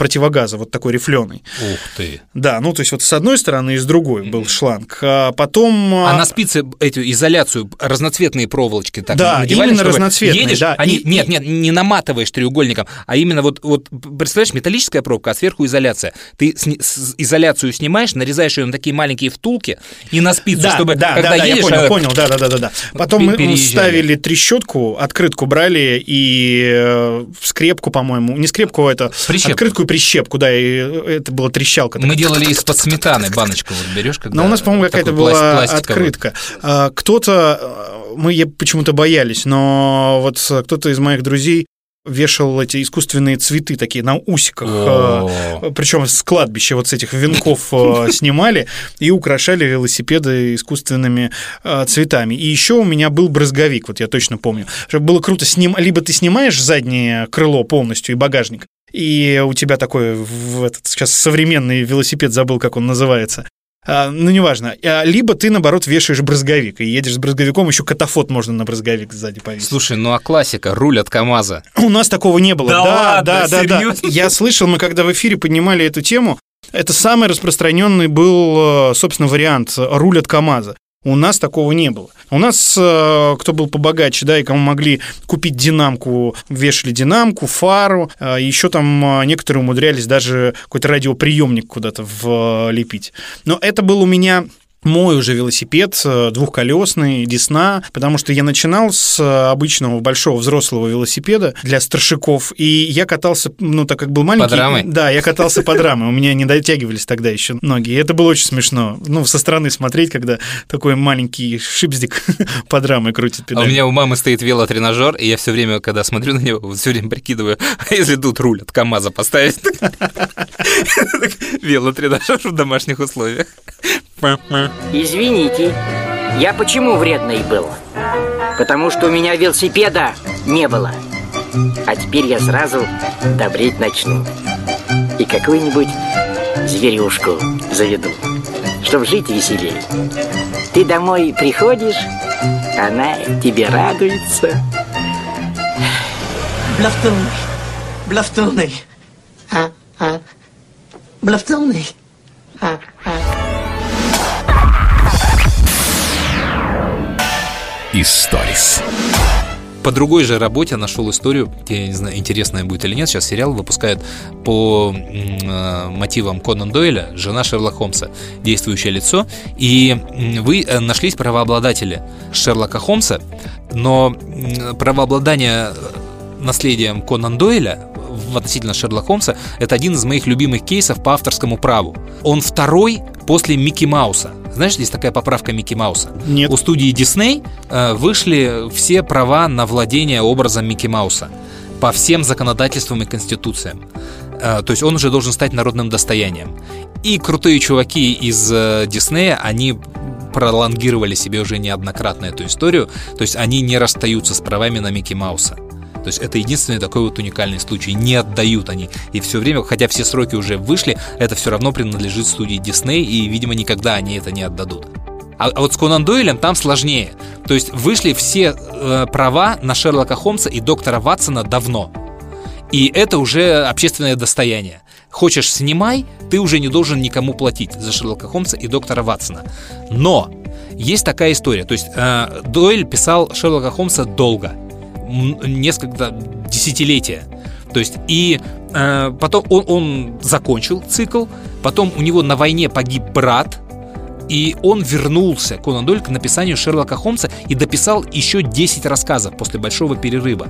противогаза, вот такой рифленый. Ух ты. Да, ну то есть вот с одной стороны и с другой был шланг. А потом... А э, на спицы эту изоляцию разноцветные проволочки так Да, надевали, именно разноцветные, едешь, да, они, и- нет, нет, не наматываешь треугольником, а именно вот, вот представляешь, металлическая пробка, а сверху изоляция. Ты сни- с- изоляцию снимаешь, нарезаешь ее на такие маленькие втулки и на спицу, да, чтобы да, когда да, да, я едешь, понял, она- понял, да, да, да, да, да. Потом мы ставили трещотку, открытку брали и э, скрепку, по-моему, не скрепку, а это Прищепку. открытку и прищепку, да, и это была трещалка. мы делали из-под сметаны баночку, вот берешь, когда Но у нас, по-моему, какая-то была открытка. А, Кто-то, э, мы почему-то боялись, но вот э, кто-то из моих друзей вешал эти искусственные цветы такие на усиках, причем с кладбища вот с этих венков э, [laughs] снимали и украшали велосипеды искусственными э, цветами. И еще у меня был брызговик, вот я точно помню. Было круто, либо ты снимаешь заднее крыло полностью и багажник, и у тебя такой в этот сейчас современный велосипед забыл, как он называется. А, ну, неважно. А, Либо ты, наоборот, вешаешь брызговик и едешь с брызговиком, еще катафот можно на брызговик сзади повесить. Слушай, ну а классика, руль от КамАЗа. У нас такого не было. Да Да, ладно, да, да, да. Я слышал, мы когда в эфире поднимали эту тему, это самый распространенный был, э, собственно, вариант э, руль от КАМАЗа. У нас такого не было. У нас, э, кто был побогаче, да, и кому могли купить динамку, вешали динамку, фару, э, еще там э, некоторые умудрялись даже какой-то радиоприемник куда-то влепить. Но это был у меня мой уже велосипед э, двухколесный, Десна, потому что я начинал с э, обычного большого взрослого велосипеда для старшиков, и я катался, ну, так как был маленький... Под рамой? Да, я катался под рамой, у меня не дотягивались тогда еще ноги, и это было очень смешно, ну, со стороны смотреть, когда такой маленький шипздик [laughs] под рамой крутит А педаль. у меня у мамы стоит велотренажер, и я все время, когда смотрю на него, все время прикидываю, [laughs] а если тут руль от КамАЗа поставить? [laughs] Велотренажер в домашних условиях. Извините, я почему вредный был? Потому что у меня велосипеда не было. А теперь я сразу добреть начну. И какую-нибудь зверюшку заведу, чтобы жить веселее. Ты домой приходишь, она тебе радуется. Блафтонный. Блафтонный. А, а. Блафтонный. А, а. Историс. По другой же работе нашел историю, я не знаю, интересная будет или нет, сейчас сериал выпускают по э, мотивам Конан Дойля, жена Шерлока Холмса, действующее лицо, и вы э, нашлись правообладатели Шерлока Холмса, но м, правообладание э, наследием Конан Дойля относительно Шерлока Холмса это один из моих любимых кейсов по авторскому праву. Он второй после Микки Мауса. Знаешь, есть такая поправка Микки Мауса. Нет. У студии Дисней э, вышли все права на владение образом Микки Мауса по всем законодательствам и конституциям. Э, то есть он уже должен стать народным достоянием. И крутые чуваки из э, Диснея, они пролонгировали себе уже неоднократно эту историю. То есть они не расстаются с правами на Микки Мауса. То есть это единственный такой вот уникальный случай. Не отдают они. И все время, хотя все сроки уже вышли, это все равно принадлежит студии Дисней, и, видимо, никогда они это не отдадут. А, а вот с Конан Дойлем там сложнее. То есть вышли все э, права на Шерлока Холмса и доктора Ватсона давно. И это уже общественное достояние. Хочешь, снимай, ты уже не должен никому платить за Шерлока Холмса и доктора Ватсона. Но есть такая история. То есть э, Дойль писал Шерлока Холмса долго, несколько десятилетия. То есть и э, потом он, он закончил цикл, потом у него на войне погиб брат, и он вернулся, Конан Дойль, к написанию Шерлока Холмса и дописал еще 10 рассказов после большого перерыва,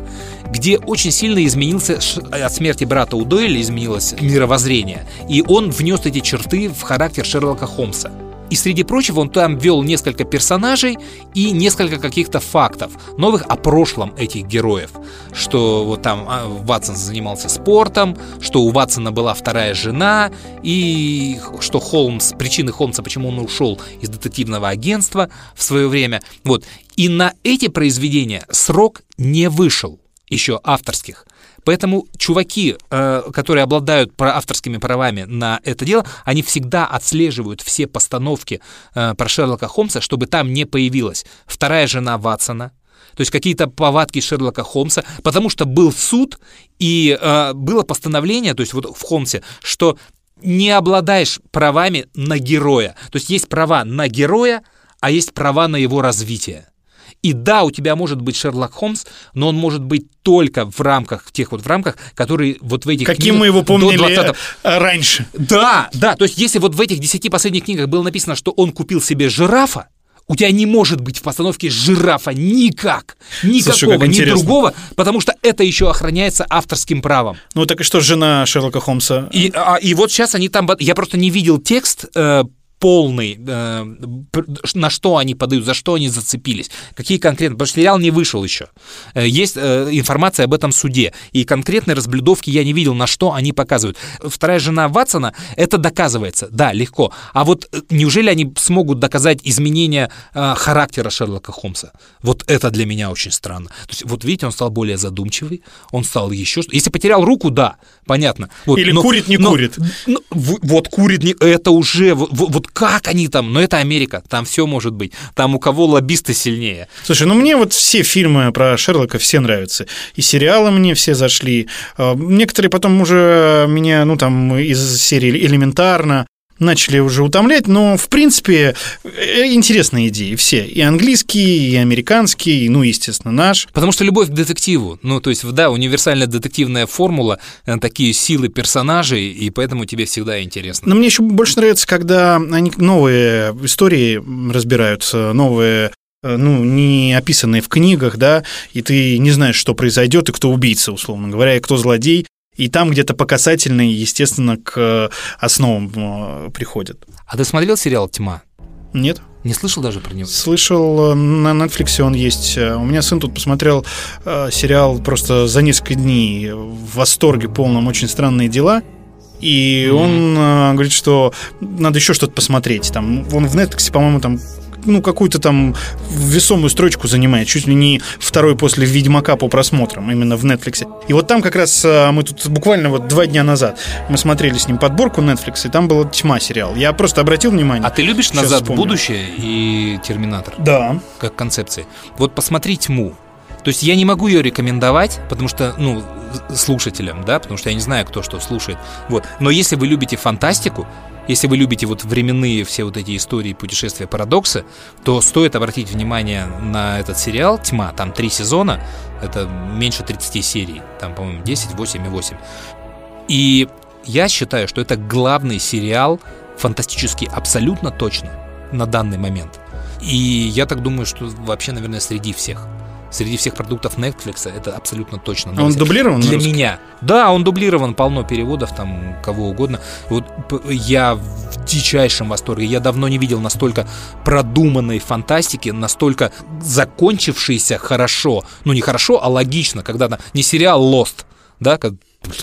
где очень сильно изменился ш- от смерти брата у Дойля изменилось мировоззрение, и он внес эти черты в характер Шерлока Холмса. И среди прочего он там ввел несколько персонажей и несколько каких-то фактов новых о прошлом этих героев. Что вот там а, Ватсон занимался спортом, что у Ватсона была вторая жена, и что Холмс, причины Холмса, почему он ушел из детективного агентства в свое время. Вот. И на эти произведения срок не вышел еще авторских. Поэтому чуваки, э, которые обладают авторскими правами на это дело, они всегда отслеживают все постановки э, про Шерлока Холмса, чтобы там не появилась вторая жена Ватсона, то есть какие-то повадки Шерлока Холмса, потому что был суд и э, было постановление, то есть вот в Холмсе, что не обладаешь правами на героя. То есть есть права на героя, а есть права на его развитие. И да, у тебя может быть Шерлок Холмс, но он может быть только в рамках, в тех вот в рамках, которые вот в этих Каким мы его помнили 20-го. э, раньше. Да, да, то есть если вот в этих десяти последних книгах было написано, что он купил себе жирафа, у тебя не может быть в постановке жирафа никак, никакого, как ни интересно. другого, потому что это еще охраняется авторским правом. Ну так и что, жена Шерлока Холмса? И, а, и вот сейчас они там... Я просто не видел текст э, полный, э, на что они подают, за что они зацепились, какие конкретно, потому что сериал не вышел еще. Э, Есть э, информация об этом суде, и конкретной разблюдовки я не видел, на что они показывают. Вторая жена Ватсона, это доказывается, да, легко. А вот э, неужели они смогут доказать изменение э, характера Шерлока Холмса? Вот это для меня очень странно. То есть, вот видите, он стал более задумчивый, он стал еще... Если потерял руку, да, понятно. Вот, Или курит, не курит. ну, в- вот курит, не, это уже, вот, как они там, но это Америка, там все может быть, там у кого лоббисты сильнее. Слушай, ну мне вот все фильмы про Шерлока все нравятся. И сериалы мне все зашли. Э, Некоторые потом уже меня, ну там, из серии «Элементарно» начали уже утомлять, но, в принципе, э, интересные идеи все. И английские, и американские, и, ну, естественно, наш. Потому что любовь к детективу, ну, то есть, да, универсальная детективная формула, э, такие силы персонажей, и поэтому тебе всегда интересно. Но мне еще больше нравится, когда они новые истории разбираются, новые э, ну, не описанные в книгах, да, и ты не знаешь, что произойдет, и кто убийца, условно говоря, и кто злодей, и там где-то по касательной, естественно, к э, основам э, приходят. А ты смотрел сериал «Тьма»? Нет? Не слышал даже про него? Слышал, э, на Netflix он есть. У меня сын тут посмотрел э, сериал просто за несколько дней в восторге полном «Очень странные дела». И он э, говорит, что надо еще что-то посмотреть. Там, он в Netflix, по-моему, там ну, какую-то там весомую строчку занимает, чуть ли не второй после «Ведьмака» по просмотрам, именно в Netflix. И вот там как раз э, мы тут буквально вот два дня назад мы смотрели с ним подборку Netflix, и там была «Тьма» сериал. Я просто обратил внимание. А ты любишь «Назад вспомню. в будущее» и «Терминатор»? Да. как концепции. Вот посмотри «Тьму». То есть я не могу ее рекомендовать, потому что, ну, слушателям, да, потому что я не знаю, кто что слушает. Вот. Но если вы любите фантастику, если вы любите вот временные все вот эти истории, путешествия, парадоксы, то стоит обратить внимание на этот сериал «Тьма». Там три сезона, это меньше 30 серий, там, по-моему, 10, 8 и 8. И я считаю, что это главный сериал фантастический абсолютно точно на данный момент. И я так думаю, что вообще, наверное, среди всех. Среди всех продуктов Netflix это абсолютно точно. А он дублирован Для меня. Да, он дублирован, полно переводов, там, кого угодно. Вот я в дичайшем восторге. Я давно не видел настолько продуманной фантастики, настолько закончившейся хорошо. Ну, не хорошо, а логично, когда не сериал Lost, да, как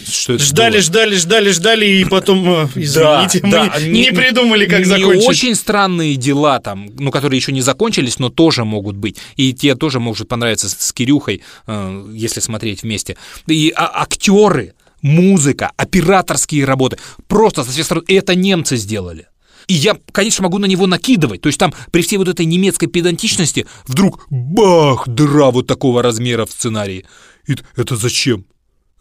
что это Ждали, было? ждали, ждали, ждали, и потом, э, извините, мы Да, не, придумали, как не закончить. очень странные дела там, ну, которые еще не закончились, но тоже могут быть. И те тоже может понравиться с, с Кирюхой, э, если смотреть вместе. И а- актеры, музыка, операторские работы. Просто со всех сторон. Это немцы сделали. И я, конечно, могу на него накидывать. То есть там при всей вот этой немецкой педантичности вдруг бах, дыра вот такого размера в сценарии. И это зачем?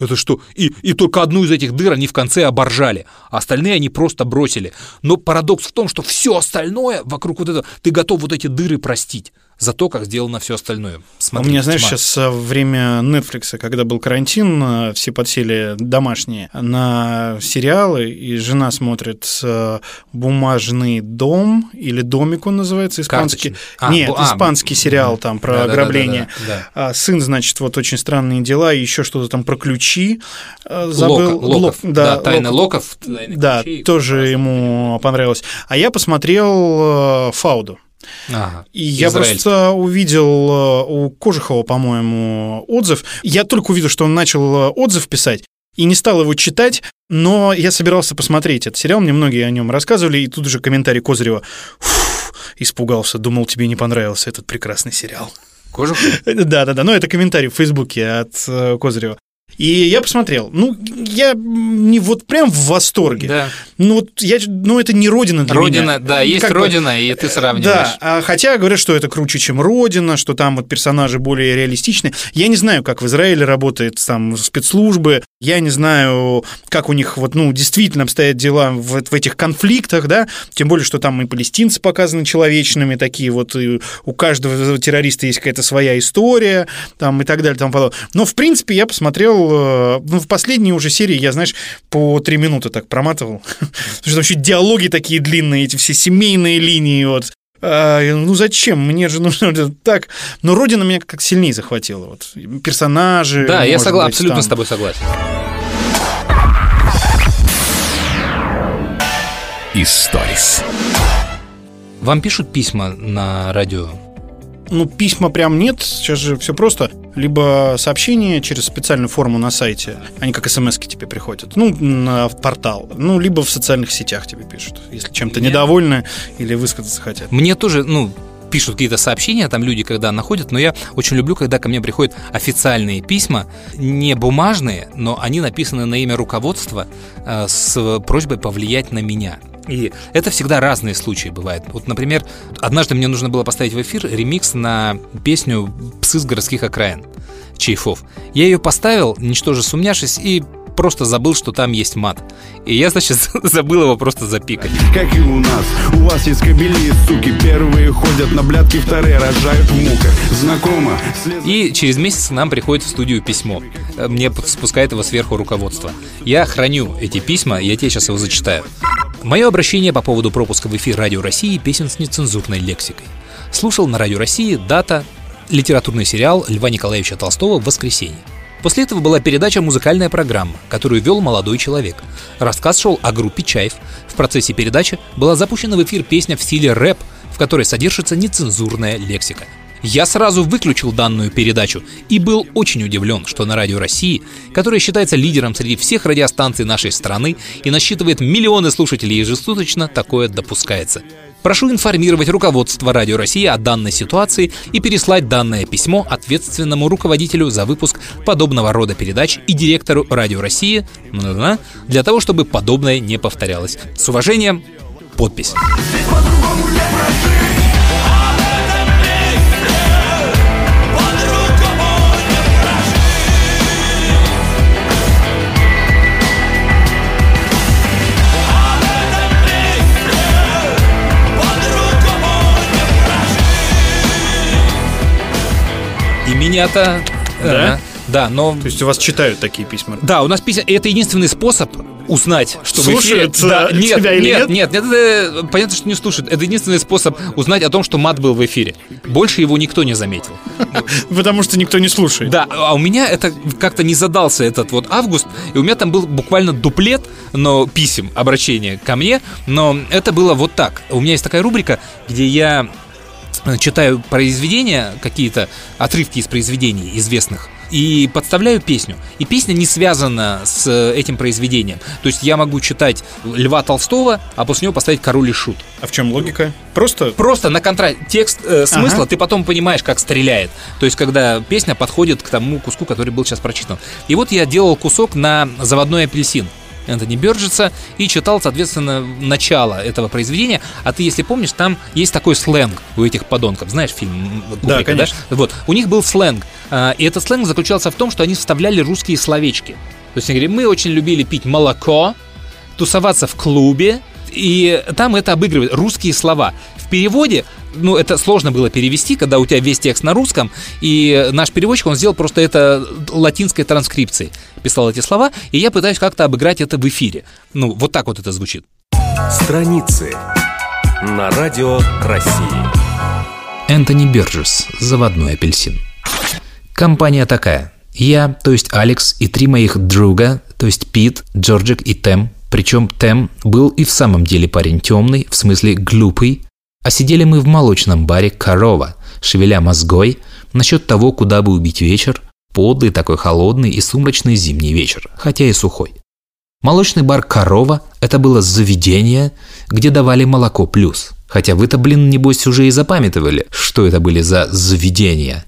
Это что? И, и только одну из этих дыр они в конце оборжали, а остальные они просто бросили. Но парадокс в том, что все остальное вокруг вот этого, ты готов вот эти дыры простить за то, как сделано все остальное. У Смотри, меня, знаешь, тьма. сейчас э, время Netflix, когда был карантин, э, все подсели домашние на сериалы, и жена смотрит э, «Бумажный дом» или «Домик» он называется, испанский. А, Нет, а, испанский сериал там про Да-да-да-да-да, ограбление. да. А сын, значит, вот «Очень странные дела», и еще что-то там про ключи забыл. Лока- Локов, Лок- да, тайна Лок- Локов, тайны Да, ключей. тоже ему понравилось. А я посмотрел «Фауду». Ага, И я просто увидел э, у Кожухова, по-моему, отзыв. Я только увидел, что он начал э, отзыв писать, и не стал его читать, но я собирался посмотреть этот сериал, мне многие о нем рассказывали, и тут же комментарий Козырева. «Фу, испугался, думал, тебе не понравился этот прекрасный сериал. Кожухов? [laughs] Да-да-да, ну это комментарий в Фейсбуке от э, Козырева. И я посмотрел. Ну, я не вот прям в восторге. Да. Ну, вот я, ну, это не родина для Родина, меня. да, есть Как бы- Родина, и ты сравниваешь. да, а хотя говорят, что это круче, чем Родина, что там вот персонажи более реалистичны. Я не знаю, как в Израиле работает там спецслужбы, я не знаю, как у них вот, ну, действительно обстоят дела в, в этих конфликтах, да, тем более, что там и палестинцы показаны человечными, такие вот, и у каждого террориста есть какая-то своя история, там и так далее, там подобное. Но, в принципе, я посмотрел, э, ну, в последней уже серии я, знаешь, по три минуты так проматывал, [laughs] потому что еще диалоги такие длинные, эти все семейные линии, вот, а, ну зачем? Мне же нужно так. Но Родина меня как сильнее захватила. Вот персонажи. Да, я может согла- быть, абсолютно там. с тобой согласен. Историс. Вам пишут письма на радио? Ну, письма прям нет. Сейчас же все просто. Либо сообщения через специальную форму на сайте. Они как смс тебе приходят. Ну, на портал. Ну, либо в социальных сетях тебе пишут. Если чем-то недовольны или высказаться хотят. Мне тоже, ну, пишут какие-то сообщения, там люди, когда находят, но я очень люблю, когда ко мне приходят официальные письма, не бумажные, но они написаны на имя руководства э, с просьбой повлиять на меня. И это всегда разные случаи бывают. Вот, например, однажды мне нужно было поставить в эфир ремикс на песню «Псы с городских окраин» Чайфов. Я ее поставил, ничтоже сумняшись, и просто забыл, что там есть мат. И я, значит, [laughs] забыл его просто запикать. Как и у нас, у вас есть кобели, суки Первые ходят на блядки, вторые рожают в муках Знакомо, слез- И через месяц нам приходит в студию письмо. Э, Мне спускает его сверху руководство. Я храню эти письма, я тебе сейчас его зачитаю. Мое обращение по поводу пропуска в эфир Радио России песен с нецензурной лексикой. Слушал на Радио России дата литературный сериал Льва Николаевича Толстого «Воскресенье». После этого была передача «Музыкальная программа», которую вел молодой человек. Рассказ шел о группе «Чайф». В процессе передачи была запущена в эфир песня в стиле рэп, в которой содержится нецензурная лексика. Я сразу выключил данную передачу и был очень удивлен, что на Радио России, которая считается лидером среди всех радиостанций нашей страны и насчитывает миллионы слушателей ежесуточно, такое допускается. Прошу информировать руководство Радио России о данной ситуации и переслать данное письмо ответственному руководителю за выпуск подобного рода передач и директору Радио России для того, чтобы подобное не повторялось. С уважением, подпись. Меня-то... Да? э, да, но... То есть у вас читают такие письма. Да, у нас письма... Это единственный способ узнать, что в Слушают, эфире... Да, [laughs] э, нет, тебя или нет, нет? нет, нет, это, понятно, что не слушают. Это единственный способ узнать о том, что мат был в эфире. Больше его никто не заметил. [laughs] Потому что никто не слушает. Да, а у меня это как-то не задался этот вот август, и у меня там был буквально дуплет, но писем, обращения ко мне, но это было вот так. У меня есть такая рубрика, где я э, читаю произведения, какие-то отрывки из произведений известных, и подставляю песню. И песня не связана с э, этим произведением. То есть я могу читать Льва Толстого, а после него поставить Король и Шут. А в чем логика? Просто Просто на контраст текст э, смысла Ага. ты потом понимаешь, как стреляет. То есть, когда песня подходит к тому куску, который был сейчас прочитан. И вот я делал кусок на заводной апельсин. Энтони Бёрджеса и читал, соответственно, начало этого произведения. А ты, если помнишь, там есть такой сленг у этих подонков. Знаешь фильм м, Да, Кубрика, конечно. Вот. У них был сленг. а, И этот сленг заключался в том, что они вставляли русские словечки. То есть они говорили, мы очень любили пить молоко, тусоваться в клубе, и там это обыгрывает русские слова. В переводе, ну, это сложно было перевести, когда у тебя весь текст на русском, и наш переводчик, он сделал просто это латинской транскрипцией. Писал эти слова, и я пытаюсь как-то обыграть это в эфире. Ну, вот так вот это звучит. Страницы на радио России. Энтони Бёрджес, заводной апельсин. Компания такая. Я, то есть Алекс, и три моих друга, то есть Пит, Джорджик и Тем. Причем Тем был и в самом деле парень темный, в смысле глупый. А сидели мы в молочном баре «Корова», шевеля мозгой насчет того, куда бы убить вечер, подлый такой холодный и сумрачный зимний вечер, хотя и сухой. Молочный бар «Корова» – это было заведение, где давали молоко плюс. Хотя вы-то, блин, небось, уже и запамятовали, что это были за заведения.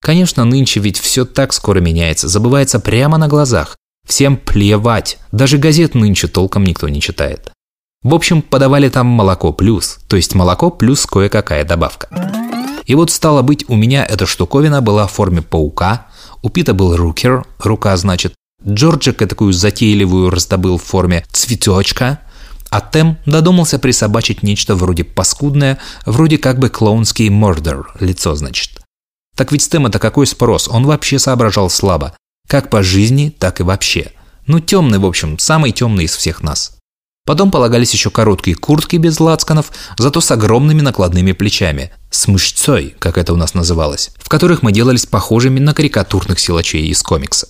Конечно, нынче ведь все так скоро меняется, забывается прямо на глазах. Всем плевать, даже газет нынче толком никто не читает. В общем, подавали там молоко плюс, то есть молоко плюс кое-какая добавка. И вот стало быть, у меня эта штуковина была в форме паука, у Пита был рукер, рука значит, Джорджик такую затейливую раздобыл в форме цветочка, а Тем додумался присобачить нечто вроде паскудное, вроде как бы клоунский мордер, лицо значит. Так ведь с Тема-то какой спрос, он вообще соображал слабо, как по жизни, так и вообще. Ну, темный, в общем, самый темный из всех нас. Потом полагались еще короткие куртки без лацканов, зато с огромными накладными плечами, с мышцой, как это у нас называлось, в которых мы делались похожими на карикатурных силачей из комикса.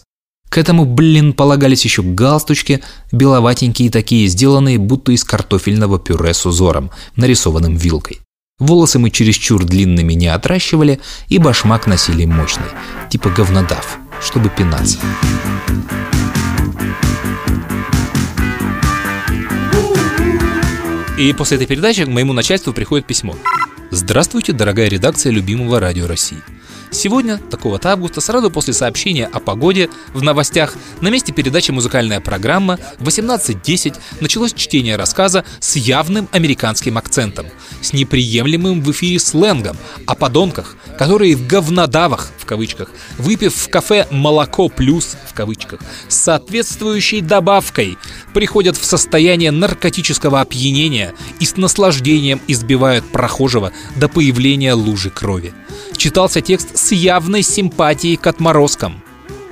К этому, блин, полагались еще галстучки, беловатенькие такие, сделанные будто из картофельного пюре с узором, нарисованным вилкой. Волосы мы чересчур длинными не отращивали, и башмак носили мощный, типа говнодав, чтобы пинаться. И после этой передачи к моему начальству приходит письмо. Здравствуйте, дорогая редакция любимого радио России. Сегодня, такого-то августа, сразу после сообщения о погоде в новостях, на месте передачи «Музыкальная программа» в 18.10 началось чтение рассказа с явным американским акцентом, с неприемлемым в эфире сленгом о подонках, которые в говнодавах, в кавычках, выпив в кафе «молоко плюс», кавычках, с соответствующей добавкой, приходят в состояние наркотического опьянения и с наслаждением избивают прохожего до появления лужи крови. Читался текст с явной симпатией к отморозкам.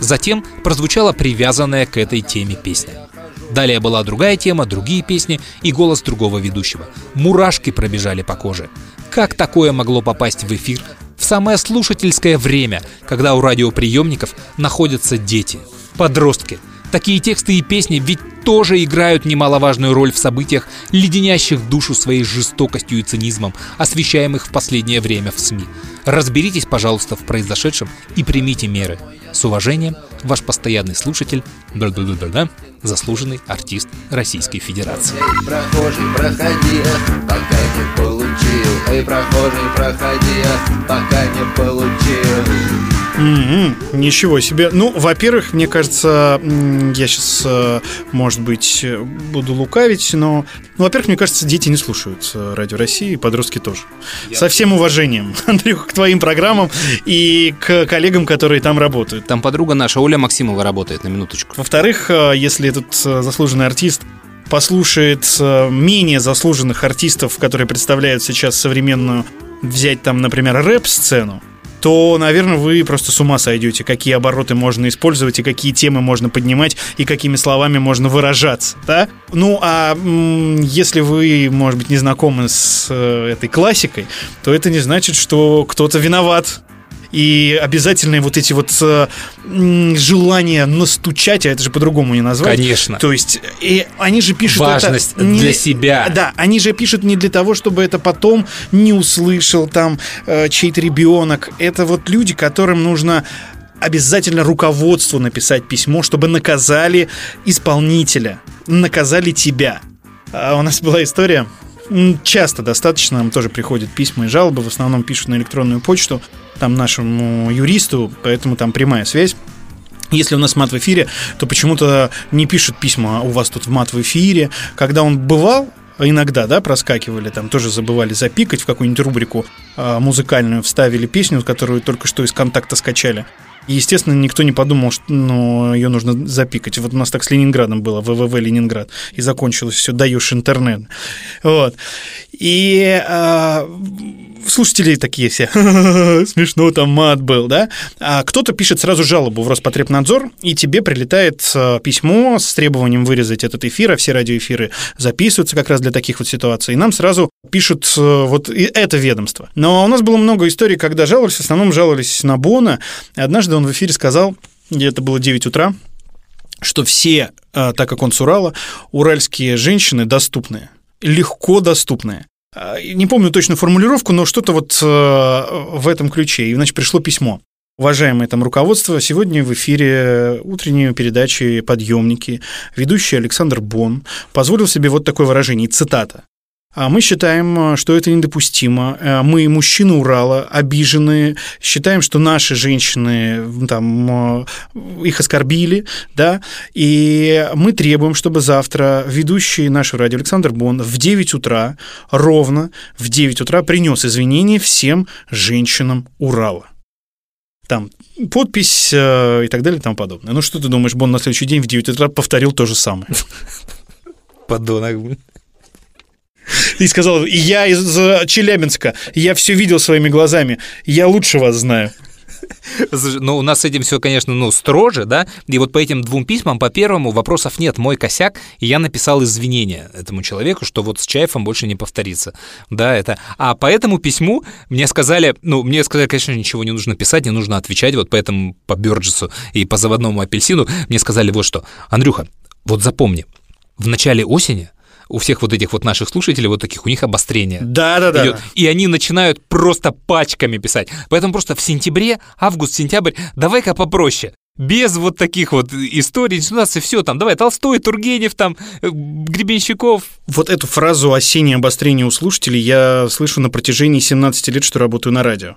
Затем прозвучала привязанная к этой теме песня. Далее была другая тема, другие песни и голос другого ведущего. Мурашки пробежали по коже. Как такое могло попасть в эфир в самое слушательское время, когда у радиоприемников находятся дети, подростки? Такие тексты и песни ведь тоже играют немаловажную роль в событиях, леденящих душу своей жестокостью и цинизмом, освещаемых в последнее время в СМИ. Разберитесь, пожалуйста, в произошедшем и примите меры. С уважением, ваш постоянный слушатель, бла-бла-бла-бла, заслуженный артист Российской Федерации. Прохожий, проходи, пока не получил. Эй, прохожий, проходи, пока не получил. Мгм, Ничего себе. Ну, во-первых, мне кажется, я сейчас, может быть, э, буду лукавить, но, ну, во-первых, мне кажется, дети не слушают э, Радио России, и подростки тоже. Со всем уважением, [laughs] Андрюх, к твоим программам и к коллегам, которые там работают. Там подруга наша Оля Максимова работает, на минуточку. Во-вторых, э, если этот э, заслуженный артист послушает э, менее заслуженных артистов, которые представляют сейчас современную, взять там, например, рэп-сцену, то, наверное, вы просто с ума сойдете, какие обороты можно использовать и какие темы можно поднимать и какими словами можно выражаться, да? Ну, а если вы, может быть, не знакомы с э, этой классикой, то это не значит, что кто-то виноват. И обязательные вот эти вот э, желания настучать, а это же по-другому не назвать. Конечно. То есть, и они же пишут Важность это не- для себя. Да, они же пишут не для того, чтобы это потом не услышал там э, чей-то ребенок. Это вот люди, которым нужно обязательно руководству написать письмо, чтобы наказали исполнителя, наказали тебя. А у нас была история. Часто достаточно нам тоже приходят письма и жалобы, в основном пишут на электронную почту, там нашему юристу, поэтому там прямая связь. Если у нас мат в эфире, то почему-то не пишут письма у вас тут в мат в эфире. Когда он бывал, иногда, да, проскакивали, там тоже забывали запикать в какую-нибудь рубрику а, музыкальную, вставили песню, которую только что из контакта скачали. И, естественно, никто не подумал, что ну, ее нужно запикать. Вот у нас так с Ленинградом было, ВВВ Ленинград. И закончилось все, даешь интернет. Вот. И а, слушатели такие все, [laughs] смешно, там мат был, да? А кто-то пишет сразу жалобу в Роспотребнадзор, и тебе прилетает а, письмо с требованием вырезать этот эфир, а все радиоэфиры записываются как раз для таких вот ситуаций. И нам сразу пишут а, вот это ведомство. Но у нас было много историй, когда жаловались, в основном жаловались на Бона. И однажды он в эфире сказал, это было 9 утра, что все, а, так как он с Урала, уральские женщины доступные, легко доступные. А, Не помню точную формулировку, но что-то вот э, в этом ключе. И, значит, пришло письмо. Уважаемое там руководство, сегодня в эфире утренней передачи «Подъемники» ведущий Александр Бон позволил себе вот такое выражение, цитата. А мы считаем, что это недопустимо. Э, Мы, мужчины Урала, обижены, считаем, что наши женщины там, э, их оскорбили, да, и мы требуем, чтобы завтра ведущий нашего радио Александр Бон в 9 утра, ровно в 9 утра принес извинения всем женщинам Урала. Там подпись э, и так далее и тому подобное. Ну что ты думаешь, Бон на следующий день в 9 утра повторил то же самое? Подонок. И сказал, я из Челябинска, я все видел своими глазами, я лучше вас знаю. Слушай, Ну, у нас с этим все, конечно, ну, строже, да, и вот по этим двум письмам, по первому вопросов нет, мой косяк, и я написал извинения этому человеку, что вот с Чаевым больше не повторится, да, это, а по этому письму мне сказали, ну, мне сказали, конечно, ничего не нужно писать, не нужно отвечать, вот поэтому по Бёрджесу и по заводному апельсину. Мне сказали вот что, Андрюха, вот запомни, в начале осени у всех вот этих вот наших слушателей, вот таких, у них обострение. Да-да-да. идет. И они начинают просто пачками писать. Поэтому просто в сентябре, август, сентябрь, давай-ка попроще. Без вот таких вот историй, у нас и все там, давай, Толстой, Тургенев, там, э, Гребенщиков. Вот эту фразу «осеннее обострение у слушателей» я слышу на протяжении 17 лет, что работаю на радио.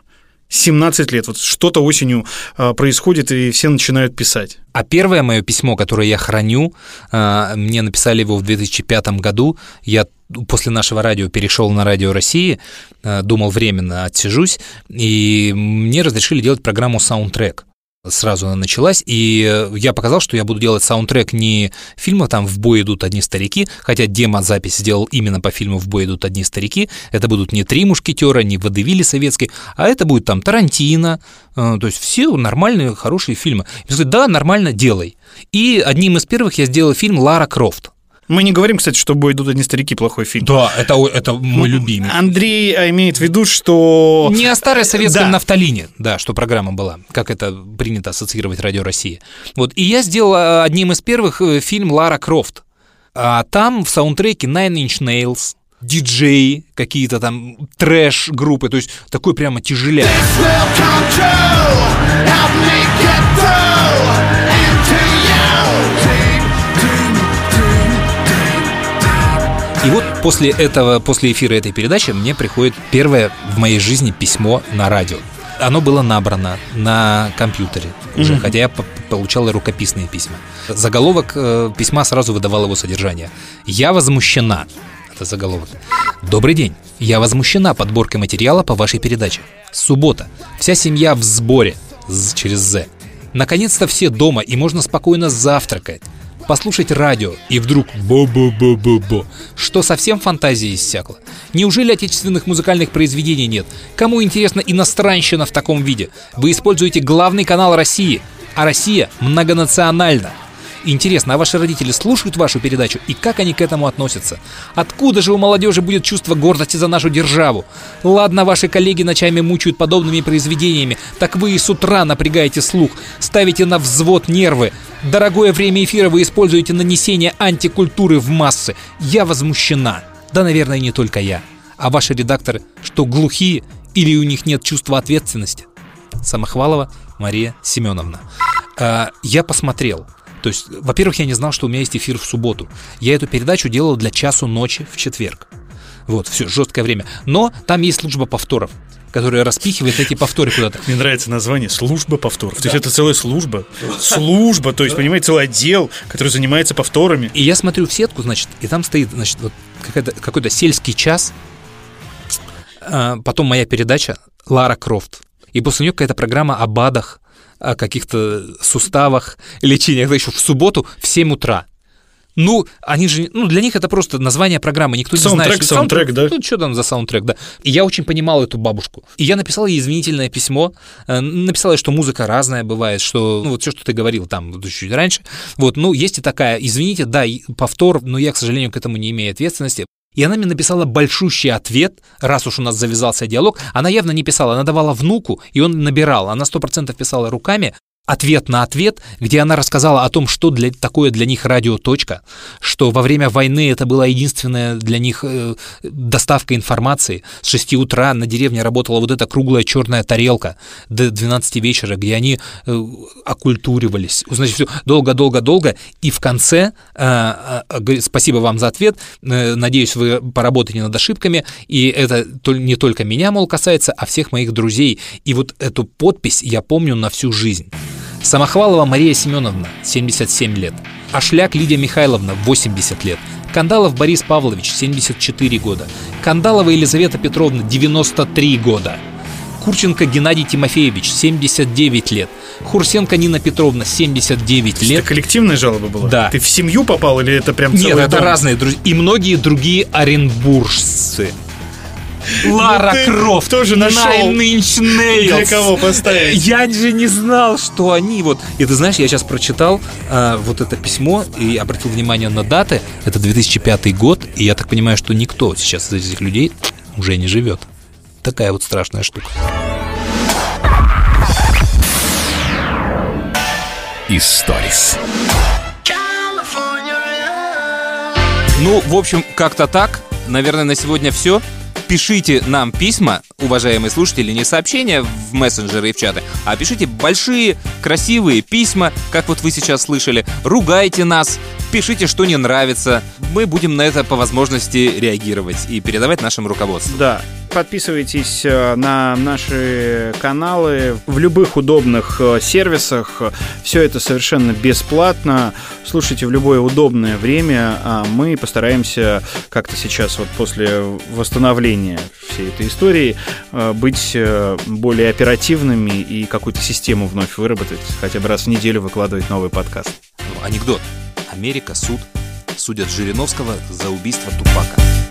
17 лет. Вот что-то осенью а, происходит, и все начинают писать. А первое мое письмо, которое я храню, а, мне написали его в 2005 году. Я после нашего радио перешел на радио России, а, думал временно отсижусь, и мне разрешили делать программу «Саундтрек». Сразу она началась, и э, я показал, что я буду делать саундтрек не фильма там «В бой идут одни старики», хотя демо-запись сделал именно по фильму «В бой идут одни старики». Это будут не «Три мушкетера», не «Водевили советские», а это будет там Тарантино, э, то есть все нормальные, хорошие фильмы. Я говорю, да, нормально, делай. И одним из первых я сделал фильм «Лара Крофт». Мы не говорим, кстати, что «Бой идут одни старики» плохой фильм. Да, это, это мой любимый. Андрей а, имеет в виду, что... Не о старой советском Да. нафталине, да, что программа была, как это принято ассоциировать Радио России. Вот, и я сделал э, одним из первых э, фильм «Лара Крофт». А там в саундтреке Nine Inch Nails, диджеи, какие-то там трэш-группы, то есть такой прямо тяжеляк. И вот после этого, после эфира этой передачи мне приходит первое в моей жизни письмо на радио. Оно было набрано на компьютере уже, Мгм. хотя я по- получал и рукописные письма. Заголовок э, письма сразу выдавал его содержание. «Я возмущена». Это заголовок. «Добрый день. Я возмущена подборкой материала по вашей передаче. Суббота. Вся семья в сборе. З- через «З». Наконец-то все дома, и можно спокойно завтракать. Послушать радио, и вдруг бо-бо-бо-бо-бо. Что совсем фантазия иссякла? Неужели отечественных музыкальных произведений нет? Кому интересна иностранщина в таком виде? Вы используете главный канал России, а Россия многонациональна. Интересно, а ваши родители слушают вашу передачу и как они к этому относятся? Откуда же у молодежи будет чувство гордости за нашу державу? Ладно, ваши коллеги ночами мучают подобными произведениями, так вы и с утра напрягаете слух, ставите на взвод нервы. Дорогое время эфира вы используете на несение антикультуры в массы. Я возмущена. Да, наверное, не только я. А ваши редакторы что, глухие или у них нет чувства ответственности? Самохвалова Мария Семеновна. А, я посмотрел. То есть, во-первых, я не знал, что у меня есть эфир в субботу. Я эту передачу делал для часу ночи в четверг. Вот, все, жесткое время. Но там есть служба повторов. который распихивает эти повторы куда-то. Мне нравится название «Служба повторов». То есть это целая служба. Служба, то есть, понимаете, целый отдел, который занимается повторами. И я смотрю в сетку, значит, и там стоит, значит, вот какая-то- какой-то сельский час. А, Потом моя передача Лара Крофт. И после нее какая-то программа о БАДах, о каких-то суставах, лечении. Это еще в субботу в 7 утра. Ну, они же, ну, для них это просто название программы, никто не знает. Саундтрек, что саундтрек, да? Ну, что там за саундтрек, да. И я очень понимал эту бабушку. И я написал ей извинительное письмо, э, написал ей, что музыка разная бывает, что, ну, вот все, что ты говорил там чуть раньше. Вот, ну, есть и такая, извините, да, повтор, но я, к сожалению, к этому не имею ответственности. И она мне написала большущий ответ, раз уж у нас завязался диалог. Она явно не писала, она давала внуку, и он набирал. Она сто процентов писала руками, ответ на ответ, где она рассказала о том, что для, такое для них радиоточка, что во время войны это была единственная для них э, доставка информации. С 6 утра на деревне работала вот эта круглая черная тарелка до 12 вечера, где они э, оккультуривались. Значит, все долго-долго-долго. И в конце, э, э, говорит, спасибо вам за ответ, э, надеюсь, вы поработаете над ошибками, и это не только меня, мол, касается, а всех моих друзей. И вот эту подпись я помню на всю жизнь. Самохвалова Мария Семеновна, 77 лет. Ашляк Лидия Михайловна, 80 лет. Кандалов Борис Павлович, 74 года. Кандалова Елизавета Петровна, 93 года. Курченко Геннадий Тимофеевич, 79 лет. Хурсенко Нина Петровна, 79 лет. Это коллективная жалоба была? Да. Ты в семью попал или это прям Нет, это дом? разные друзья. И многие другие оренбуржцы. Лара ты Крофт, тоже нашел. Для кого поставить? Я же не знал, что они вот... И ты знаешь, я сейчас прочитал а, вот это письмо и обратил внимание на даты. Это 2005 год, и я так понимаю, что никто сейчас из этих людей уже не живет. Такая вот страшная штука. Историс. Ну, в общем, как-то так. Наверное, на сегодня все. Пишите нам письма, уважаемые слушатели, не сообщения в мессенджеры и в чаты, а пишите большие, красивые письма, как вот вы сейчас слышали. Ругайте нас, пишите, что не нравится. Мы будем на это по возможности реагировать и передавать нашему руководству. Да. Подписывайтесь э, на наши каналы в любых удобных э, сервисах. Все это совершенно бесплатно. Слушайте в любое удобное время. А мы постараемся как-то сейчас, вот после восстановления всей этой истории, быть э, более оперативными и какую-то систему вновь выработать. Хотя бы раз в неделю выкладывать новый подкаст. Анекдот. Америка, суд. Судят Жириновского за убийство Тупака.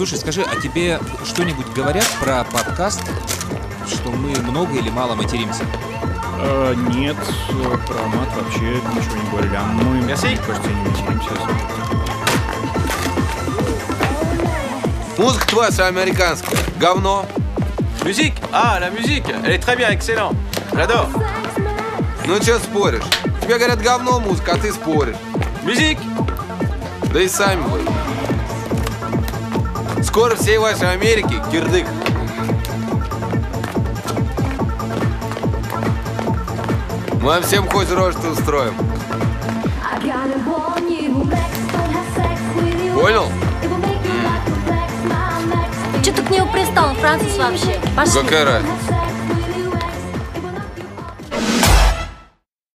Слушай, скажи, а тебе что-нибудь говорят про подкаст, что мы много или мало материмся? Э, нет, про мат вообще ничего не говорили. А мы, мне кажется, не материмся. Музыка твоя вся американская. Говно. Musique Ah, la musique Elle est très bien, excellent. J'adore. Ну что споришь? Тебе говорят говно музыка, а ты споришь. Musique Да и сами вы. Скоро всей вашей Америки кирдык. Мы вам всем хоть рожь устроим. Понял? Че ты к нему пристал, Францис, вообще? Пошли. Какая разница?